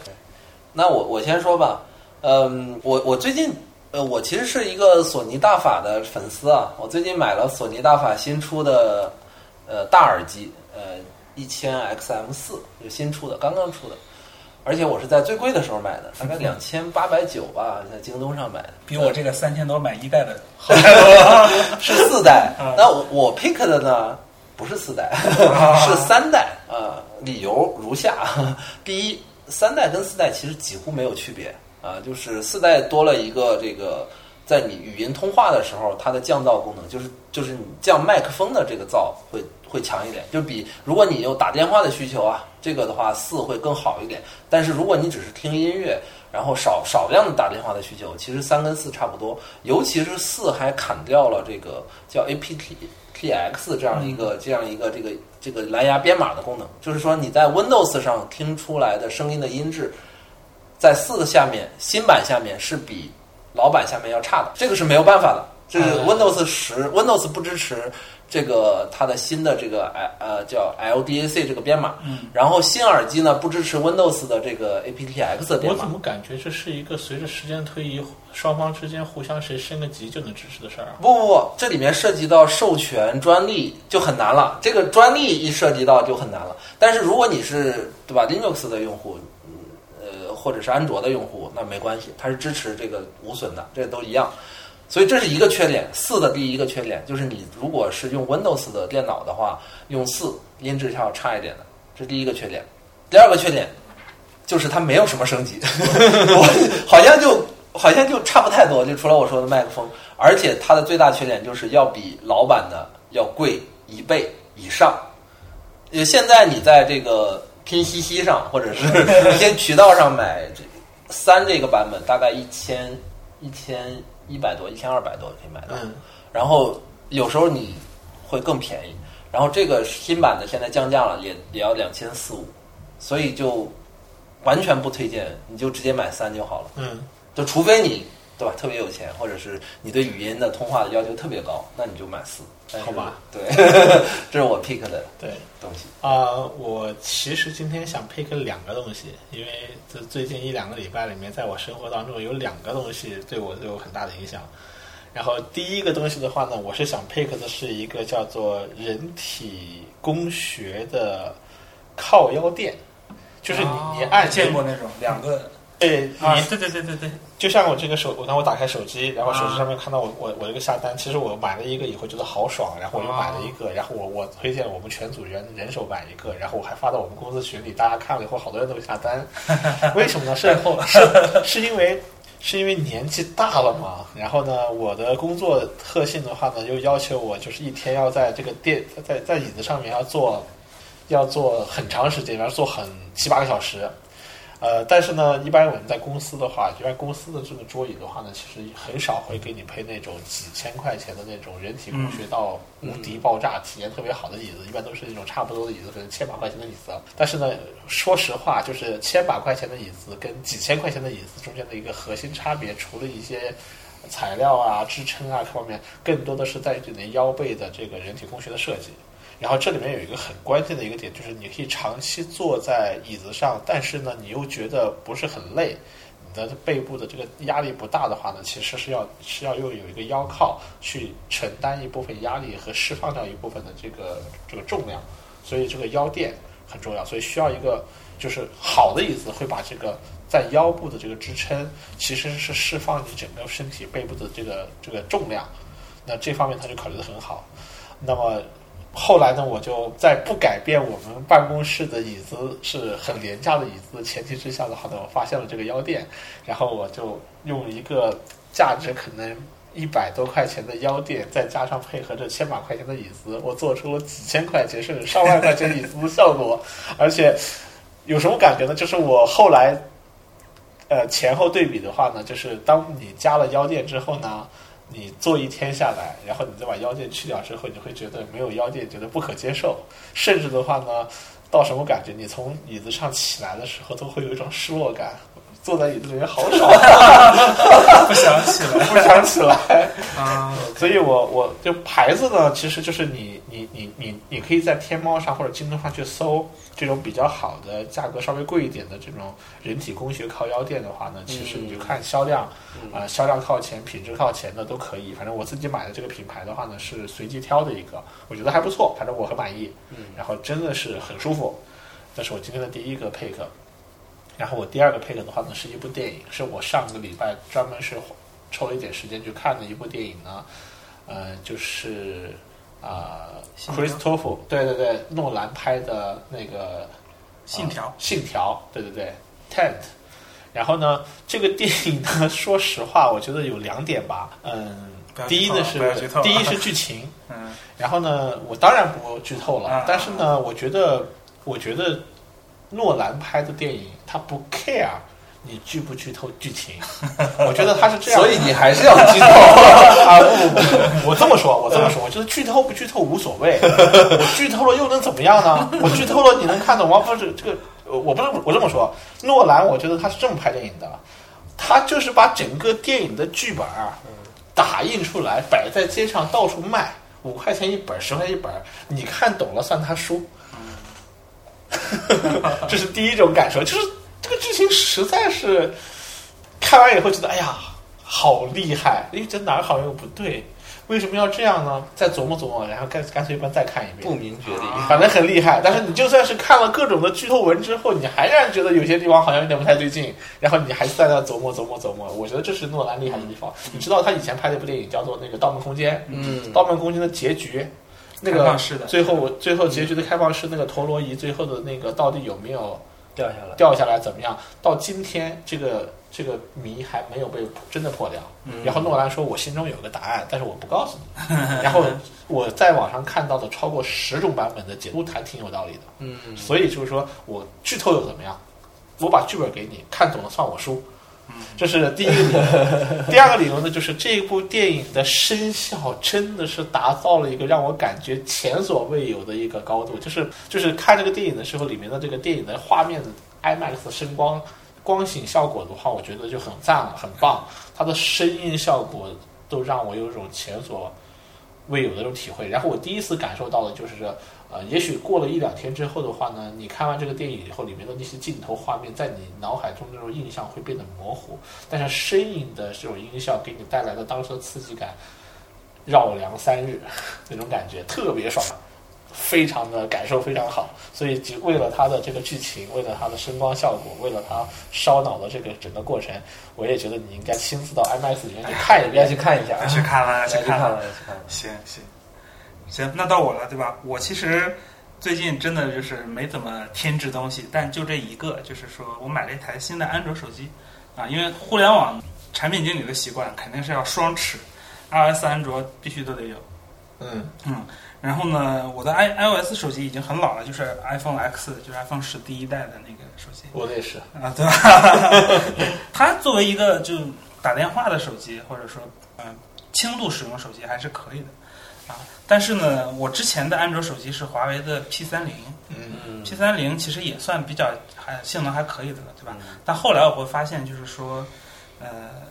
那我我先说吧，嗯，我我最近呃，我其实是一个索尼大法的粉丝啊，我最近买了索尼大法新出的呃大耳机，呃一千 XM 四，就新出的，刚刚出的。而且我是在最贵的时候买的，大概两千八百九吧，在京东上买的，比我这个三千多买一代的 好是四代啊。那我我 pick 的呢，不是四代，是三代啊。理由如下：第一，三代跟四代其实几乎没有区别啊，就是四代多了一个这个，在你语音通话的时候，它的降噪功能，就是就是你降麦克风的这个噪会会强一点，就比如果你有打电话的需求啊，这个的话四会更好一点。但是如果你只是听音乐，然后少少量的打电话的需求，其实三跟四差不多，尤其是四还砍掉了这个叫 aptX 这样一个、这样一个这个这个蓝牙编码的功能，就是说你在 Windows 上听出来的声音的音质，在四个下面新版下面是比老版下面要差的，这个是没有办法的。这是 Windows 十、Windows 不支持这个它的新的这个呃叫 LDAC 这个编码，嗯，然后新耳机呢不支持 Windows 的这个 aptX 的编码我怎。么感觉这是一个随着时间推移，双方之间互相谁升个级就能支持的事儿啊？不不不，这里面涉及到授权专利就很难了。这个专利一涉及到就很难了。但是如果你是对吧 Linux 的用户，嗯呃或者是安卓的用户，那没关系，它是支持这个无损的，这都一样。所以这是一个缺点，四的第一个缺点就是你如果是用 Windows 的电脑的话，用四音质是要差一点的，这是第一个缺点。第二个缺点就是它没有什么升级，我 好像就好像就差不太多，就除了我说的麦克风，而且它的最大缺点就是要比老版的要贵一倍以上。呃，现在你在这个拼夕夕上或者是 一些渠道上买这三这个版本，大概一千一千一百多、一千二百多可以买到。嗯，然后有时候你会更便宜，然后这个新版的现在降价了，也也要两千四五，所以就完全不推荐，你就直接买三就好了。嗯，就除非你对吧特别有钱，或者是你对语音的通话的要求特别高，那你就买四。好吧，对，这是我 pick 的对。东西。啊、我其实今天想 pick 两个东西，因为这最近一两个礼拜里面，在我生活当中有两个东西对我都有很大的影响。然后第一个东西的话呢，我是想 pick 的是一个叫做人体工学的靠腰垫，就是你、你按啊见过那种两个对啊，对对对对对，就像我这个手，我当我打开手机，然后手机上面看到我我我这个下单，其实我买了一个以后觉得好爽，然后我又买了一个，然后我我推荐我们全组人人手买一个，然后我还发到我们公司群里，大家看了以后，好多人都下单，为什么呢？是是是因为是因为年纪大了嘛，然后呢，我的工作特性的话呢，又要求我就是一天要在这个电在在椅子上面要坐要坐很长时间，要坐很七八个小时。呃，但是呢，一般我们在公司的话，一般公司的这个桌椅的话呢，其实很少会给你配那种几千块钱的那种人体工学到无敌爆炸、体验特别好的椅子，一般都是那种差不多的椅子，可能千把块钱的椅子。但是呢，说实话，就是千把块钱的椅子跟几千块钱的椅子中间的一个核心差别，除了一些材料啊、支撑啊各方面，更多的是在于你的腰背的这个人体工学的设计。然后这里面有一个很关键的一个点，就是你可以长期坐在椅子上，但是呢，你又觉得不是很累，你的背部的这个压力不大的话呢，其实是要是要又有一个腰靠去承担一部分压力和释放掉一部分的这个这个重量，所以这个腰垫很重要，所以需要一个就是好的椅子会把这个在腰部的这个支撑，其实是释放你整个身体背部的这个这个重量。那这方面他就考虑的很好。那么后来呢，我就在不改变我们办公室的椅子是很廉价的椅子的前提之下的话呢，我发现了这个腰垫，然后我就用一个价值可能一百多块钱的腰垫，再加上配合着千把块钱的椅子，我做出了几千块钱甚至上万块钱椅子的效果。而且有什么感觉呢？就是我后来呃前后对比的话呢，就是当你加了腰垫之后呢。你坐一天下来，然后你再把腰垫去掉之后，你会觉得没有腰垫觉得不可接受，甚至的话呢，到什么感觉？你从椅子上起来的时候都会有一种失落感，坐在椅子里面好爽，不想起来，不想起来啊。所以我我就牌子呢，其实就是你你你你你可以在天猫上或者京东上去搜。这种比较好的价格稍微贵一点的这种人体工学靠腰垫的话呢，其实你就看销量，啊，销量靠前、品质靠前的都可以。反正我自己买的这个品牌的话呢，是随机挑的一个，我觉得还不错，反正我很满意。然后真的是很舒服。这是我今天的第一个 pick。然后我第二个 pick 的话呢，是一部电影，是我上个礼拜专门是抽了一点时间去看的一部电影呢，呃，就是。啊，Christopher，对对对，诺兰拍的那个《信条》，信条，对对对，Tent。然后呢，这个电影呢，说实话，我觉得有两点吧。嗯，第一呢是第一是剧情，嗯，然后呢，我当然不剧透了，但是呢，我觉得，我觉得诺兰拍的电影他不 care。你剧不剧透剧情？我觉得他是这样，所以你还是要剧透 啊！不不不，我这么说，我这么说，我觉得剧透不剧透无所谓，我剧透了又能怎么样呢？我剧透了你能看懂吗？不是这个，我不是我这么说。诺兰，我觉得他是这么拍电影的，他就是把整个电影的剧本打印出来，摆在街上到处卖，五块钱一本，十块一本，你看懂了算他输。这是第一种感受，就是。这个剧情实在是看完以后觉得，哎呀，好厉害！哎，这哪儿好像又不对，为什么要这样呢？再琢磨琢磨，然后干干脆一般再看一遍，不明觉厉，反正很厉害。但是你就算是看了各种的剧透文之后，你还然觉得有些地方好像有点不太对劲，然后你还是在那琢磨琢磨琢磨。我觉得这是诺兰厉害的地方。你知道他以前拍的一部电影叫做那个《盗梦空间》，嗯，《盗梦空间》的结局，那个最后最后结局的开放式那个陀螺仪最后的那个到底有没有？掉下来，掉下来怎么样？到今天，这个这个谜还没有被真的破掉。然后诺兰说：“我心中有个答案，但是我不告诉你。”然后我在网上看到的超过十种版本的解读，还挺有道理的。嗯，所以就是说我剧透又怎么样？我把剧本给你看懂了，算我输。这是第一个 第二个理由呢，就是这部电影的声效真的是达到了一个让我感觉前所未有的一个高度。就是就是看这个电影的时候，里面的这个电影的画面，IMAX 声光光影效果的话，我觉得就很赞了，很棒。它的声音效果都让我有种前所未有的这种体会。然后我第一次感受到的就是这。呃，也许过了一两天之后的话呢，你看完这个电影以后，里面的那些镜头画面在你脑海中那种印象会变得模糊，但是声音的这种音效给你带来的当时的刺激感，绕梁三日 那种感觉特别爽，非常的感受非常好。所以就为了它的这个剧情，为了它的声光效果，为了它烧脑的这个整个过程，我也觉得你应该亲自到 IMAX 里面去看一遍，去看一下，去看了，去看了，去看了，行行。行，那到我了，对吧？我其实最近真的就是没怎么添置东西，但就这一个，就是说我买了一台新的安卓手机啊，因为互联网产品经理的习惯肯定是要双持，iOS、安卓必须都得有。嗯嗯，然后呢，我的 i iOS 手机已经很老了，就是 iPhone X，就是 iPhone 十第一代的那个手机。我的也是啊，对吧？它作为一个就打电话的手机，或者说嗯轻度使用手机还是可以的啊。但是呢，我之前的安卓手机是华为的 P 三零，嗯，P 三零其实也算比较还性能还可以的了，对吧？但后来我会发现，就是说，呃，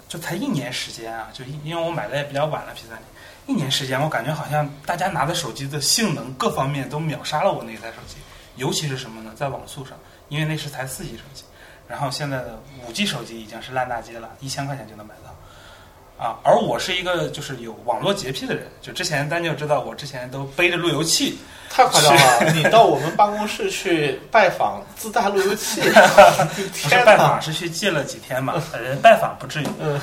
就才一年时间啊，就因为我买的也比较晚了 P 三零，一年时间，我感觉好像大家拿的手机的性能各方面都秒杀了我那一台手机，尤其是什么呢？在网速上，因为那是台四 G 手机，然后现在的五 G 手机已经是烂大街了，一千块钱就能买到。啊，而我是一个就是有网络洁癖的人，就之前丹就知道我之前都背着路由器，太夸张了！你到我们办公室去拜访，自带路由器 不是天哪！拜访，是去借了几天嘛，呃，拜访不至于。嗯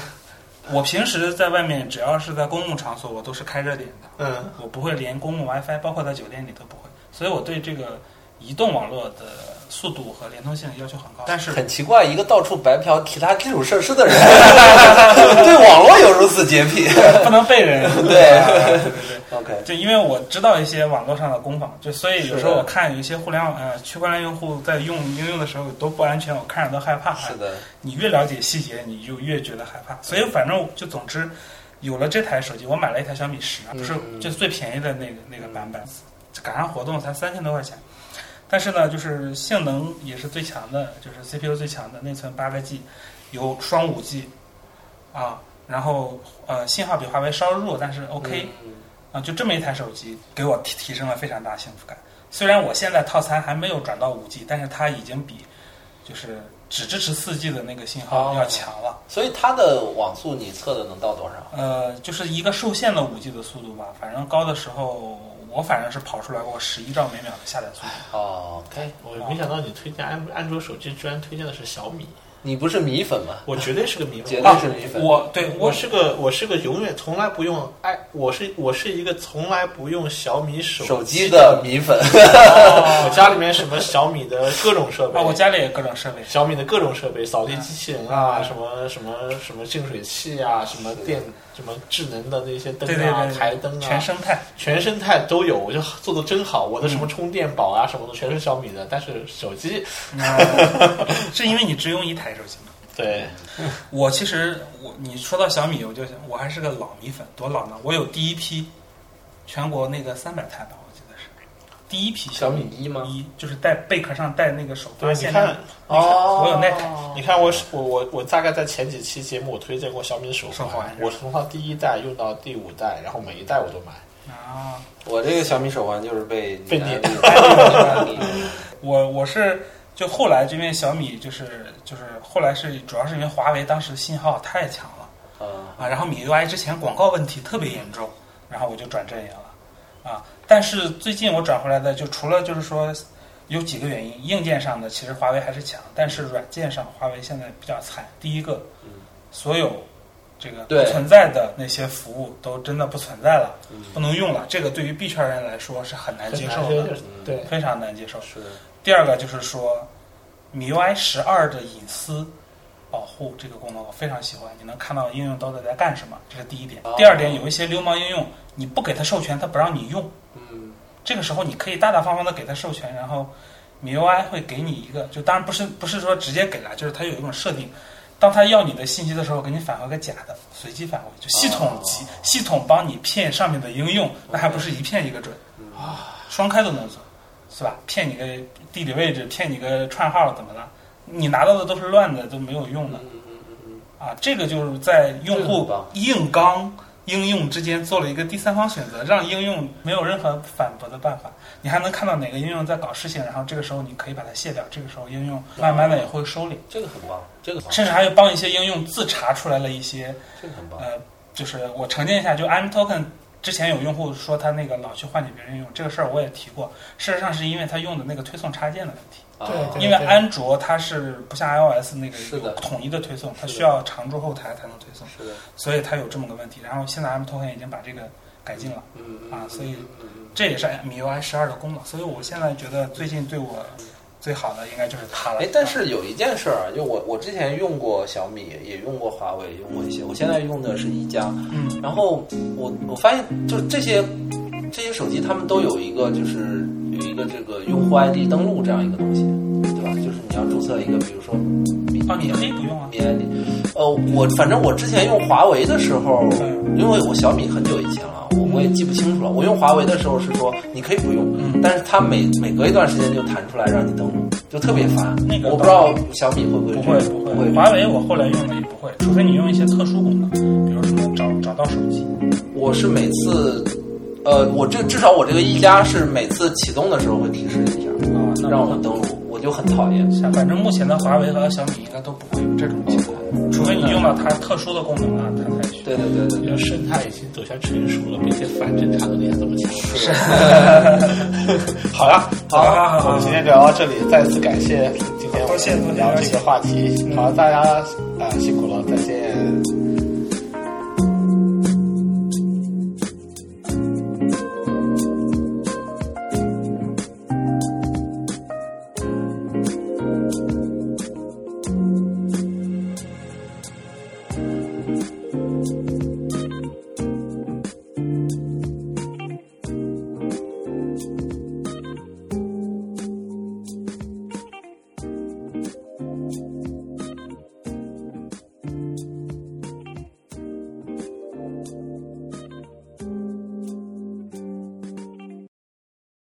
我平时在外面，只要是在公共场所，我都是开热点的，嗯，我不会连公共 WiFi，包括在酒店里都不会，所以我对这个移动网络的速度和连通性要求很高。但是很奇怪，一个到处白嫖其他基础设施的人，对网络有如此洁癖。不能被人 对对对对。OK，就因为我知道一些网络上的攻防，就所以有时候我看有一些互联网呃区块链用户在用应用的时候都不安全，我看着都害怕。是的，你越了解细节，你就越觉得害怕。所以反正就总之，有了这台手机，我买了一台小米十，不是嗯就最便宜的那个那个版本，赶上活动才三千多块钱。但是呢，就是性能也是最强的，就是 CPU 最强的，内存八个 G，有双五 G，啊，然后呃信号比华为稍弱，但是 OK，、嗯啊，就这么一台手机给我提提升了非常大幸福感。虽然我现在套餐还没有转到五 G，但是它已经比就是只支持四 G 的那个信号哦要强了。所以它的网速你测的能到多少？呃，就是一个受限的五 G 的速度吧，反正高的时候我反正是跑出来过十一兆每秒的下载速度。哦，OK，我没想到你推荐安安卓手机，居然推荐的是小米，你不是米粉吗？我绝对是个米粉，绝啊对是米粉。我对我是个我是个永远从来不用爱，我是我是一个从来不用小米手手机机的米粉，我家里面什么小米的各种设备，啊，我家里也各种设备。小米的各种设备，扫地机器人啊，嗯什么什么什么净水器啊，什么电什么智能的那些灯啊、对，台灯啊，全生态。全生态都有，我就做的真好。我的什么充电宝啊，什么的全是小米的，但是手机嗯 是因为你只用一台手机吗？对我其实我你说到小米，我就想我还是个老米粉，多老呢？我有第一批全国那个三百台吧，我记得是第一批小米米一吗？一，就是带贝壳上带那个手对，发现你看那个哦，我有那台你看我我我我大概在前几期节目我推荐过小米的手手环我从它第一代用到第五代，然后每一代我都买。啊。我这个小米手环就是被被你 我我是就后来这边小米就是就是后来是主要是因为华为当时信号太强了啊，啊，然后米 UI 之前广告问题特别严重，然后我就转阵营了啊。但是最近我转回来的就除了就是说有几个原因，硬件上的其实华为还是强，但是软件上华为现在比较惨。第一个，所有这个不存在的那些服务都真的不存在了，嗯。不能用了，这个对于币圈人来说是很难接受的，对，非常难接受。是。的，第二个就是说，MIUI 十二的隐私保护这个功能我非常喜欢，你能看到应用到底在干什么，这是第一点。哦。第二点，有一些流氓应用，你不给它授权，它不让你用，嗯，这个时候你可以大大方方的给他授权，然后 MIUI 会给你一个，就当然不是不是说直接给了，就是它有一种设定。当他要你的信息的时候，给你返回个假的，随机返回，就系统级、系统帮你骗上面的应用，那还不是一骗一个准啊，双开都能做，是吧？骗你个地理位置，骗你个串号，怎么了？你拿到的都是乱的，都没有用的啊。这个就是在用户硬刚应用之间做了一个第三方选择，让应用没有任何反驳的办法。你还能看到哪个应用在搞事情，然后这个时候你可以把它卸掉，这个时候应用慢慢的也会收敛，这个很棒，这个很棒，甚至还有帮一些应用自查出来了一些这个很棒，呃，就是我澄清一下，就 I'm Token 之前有用户说他那个老去换给别人用这个事儿，我也提过。事实上是因为他用的那个推送插件的问题，啊。对对因为安卓它是不像 iOS 那个是的。有统一的推送，它需要常驻后台才能推送，是的，所以它有这么个问题。然后现在 I'm Token 已经把这个改进了，嗯啊所以这也是 MIUI 十二的功能。所以我现在觉得最近对我最好的应该就是它了。哎，但是有一件事儿啊，就我我之前用过小米，也用过华为，用过一些，我现在用的是一加。嗯，然后我我发现，就这些这些手机，他们都有一个就是有一个这个用户 ID 登录这样一个东西，对吧？就是你要注册一个，比如说啊，你可以不用啊。米 ID。呃，我反正我之前用华为的时候，因为我小米很久以前了，我我也记不清楚了。我用华为的时候是说你可以不用，但是它每每隔一段时间就弹出来让你登录，就特别烦。那个我不知道小米会不会不会不会，华为我后来用的也不会，除非你用一些特殊功能，比如什么找找到手机。我是每次，呃，我这至少我这个一加是每次启动的时候会提示一下，啊，那让我们登录。我就很讨厌。像反正目前的华为和小米应该都不会有这种情况，除非你用到它特殊的功能啊，它才需。对对对对因为生态已经走向成熟了，并且反侦查能力也这么强。是。好了，好了好了我们今天聊到这里，再次感谢今天聊这个话题。好，大家啊、辛苦了，再见。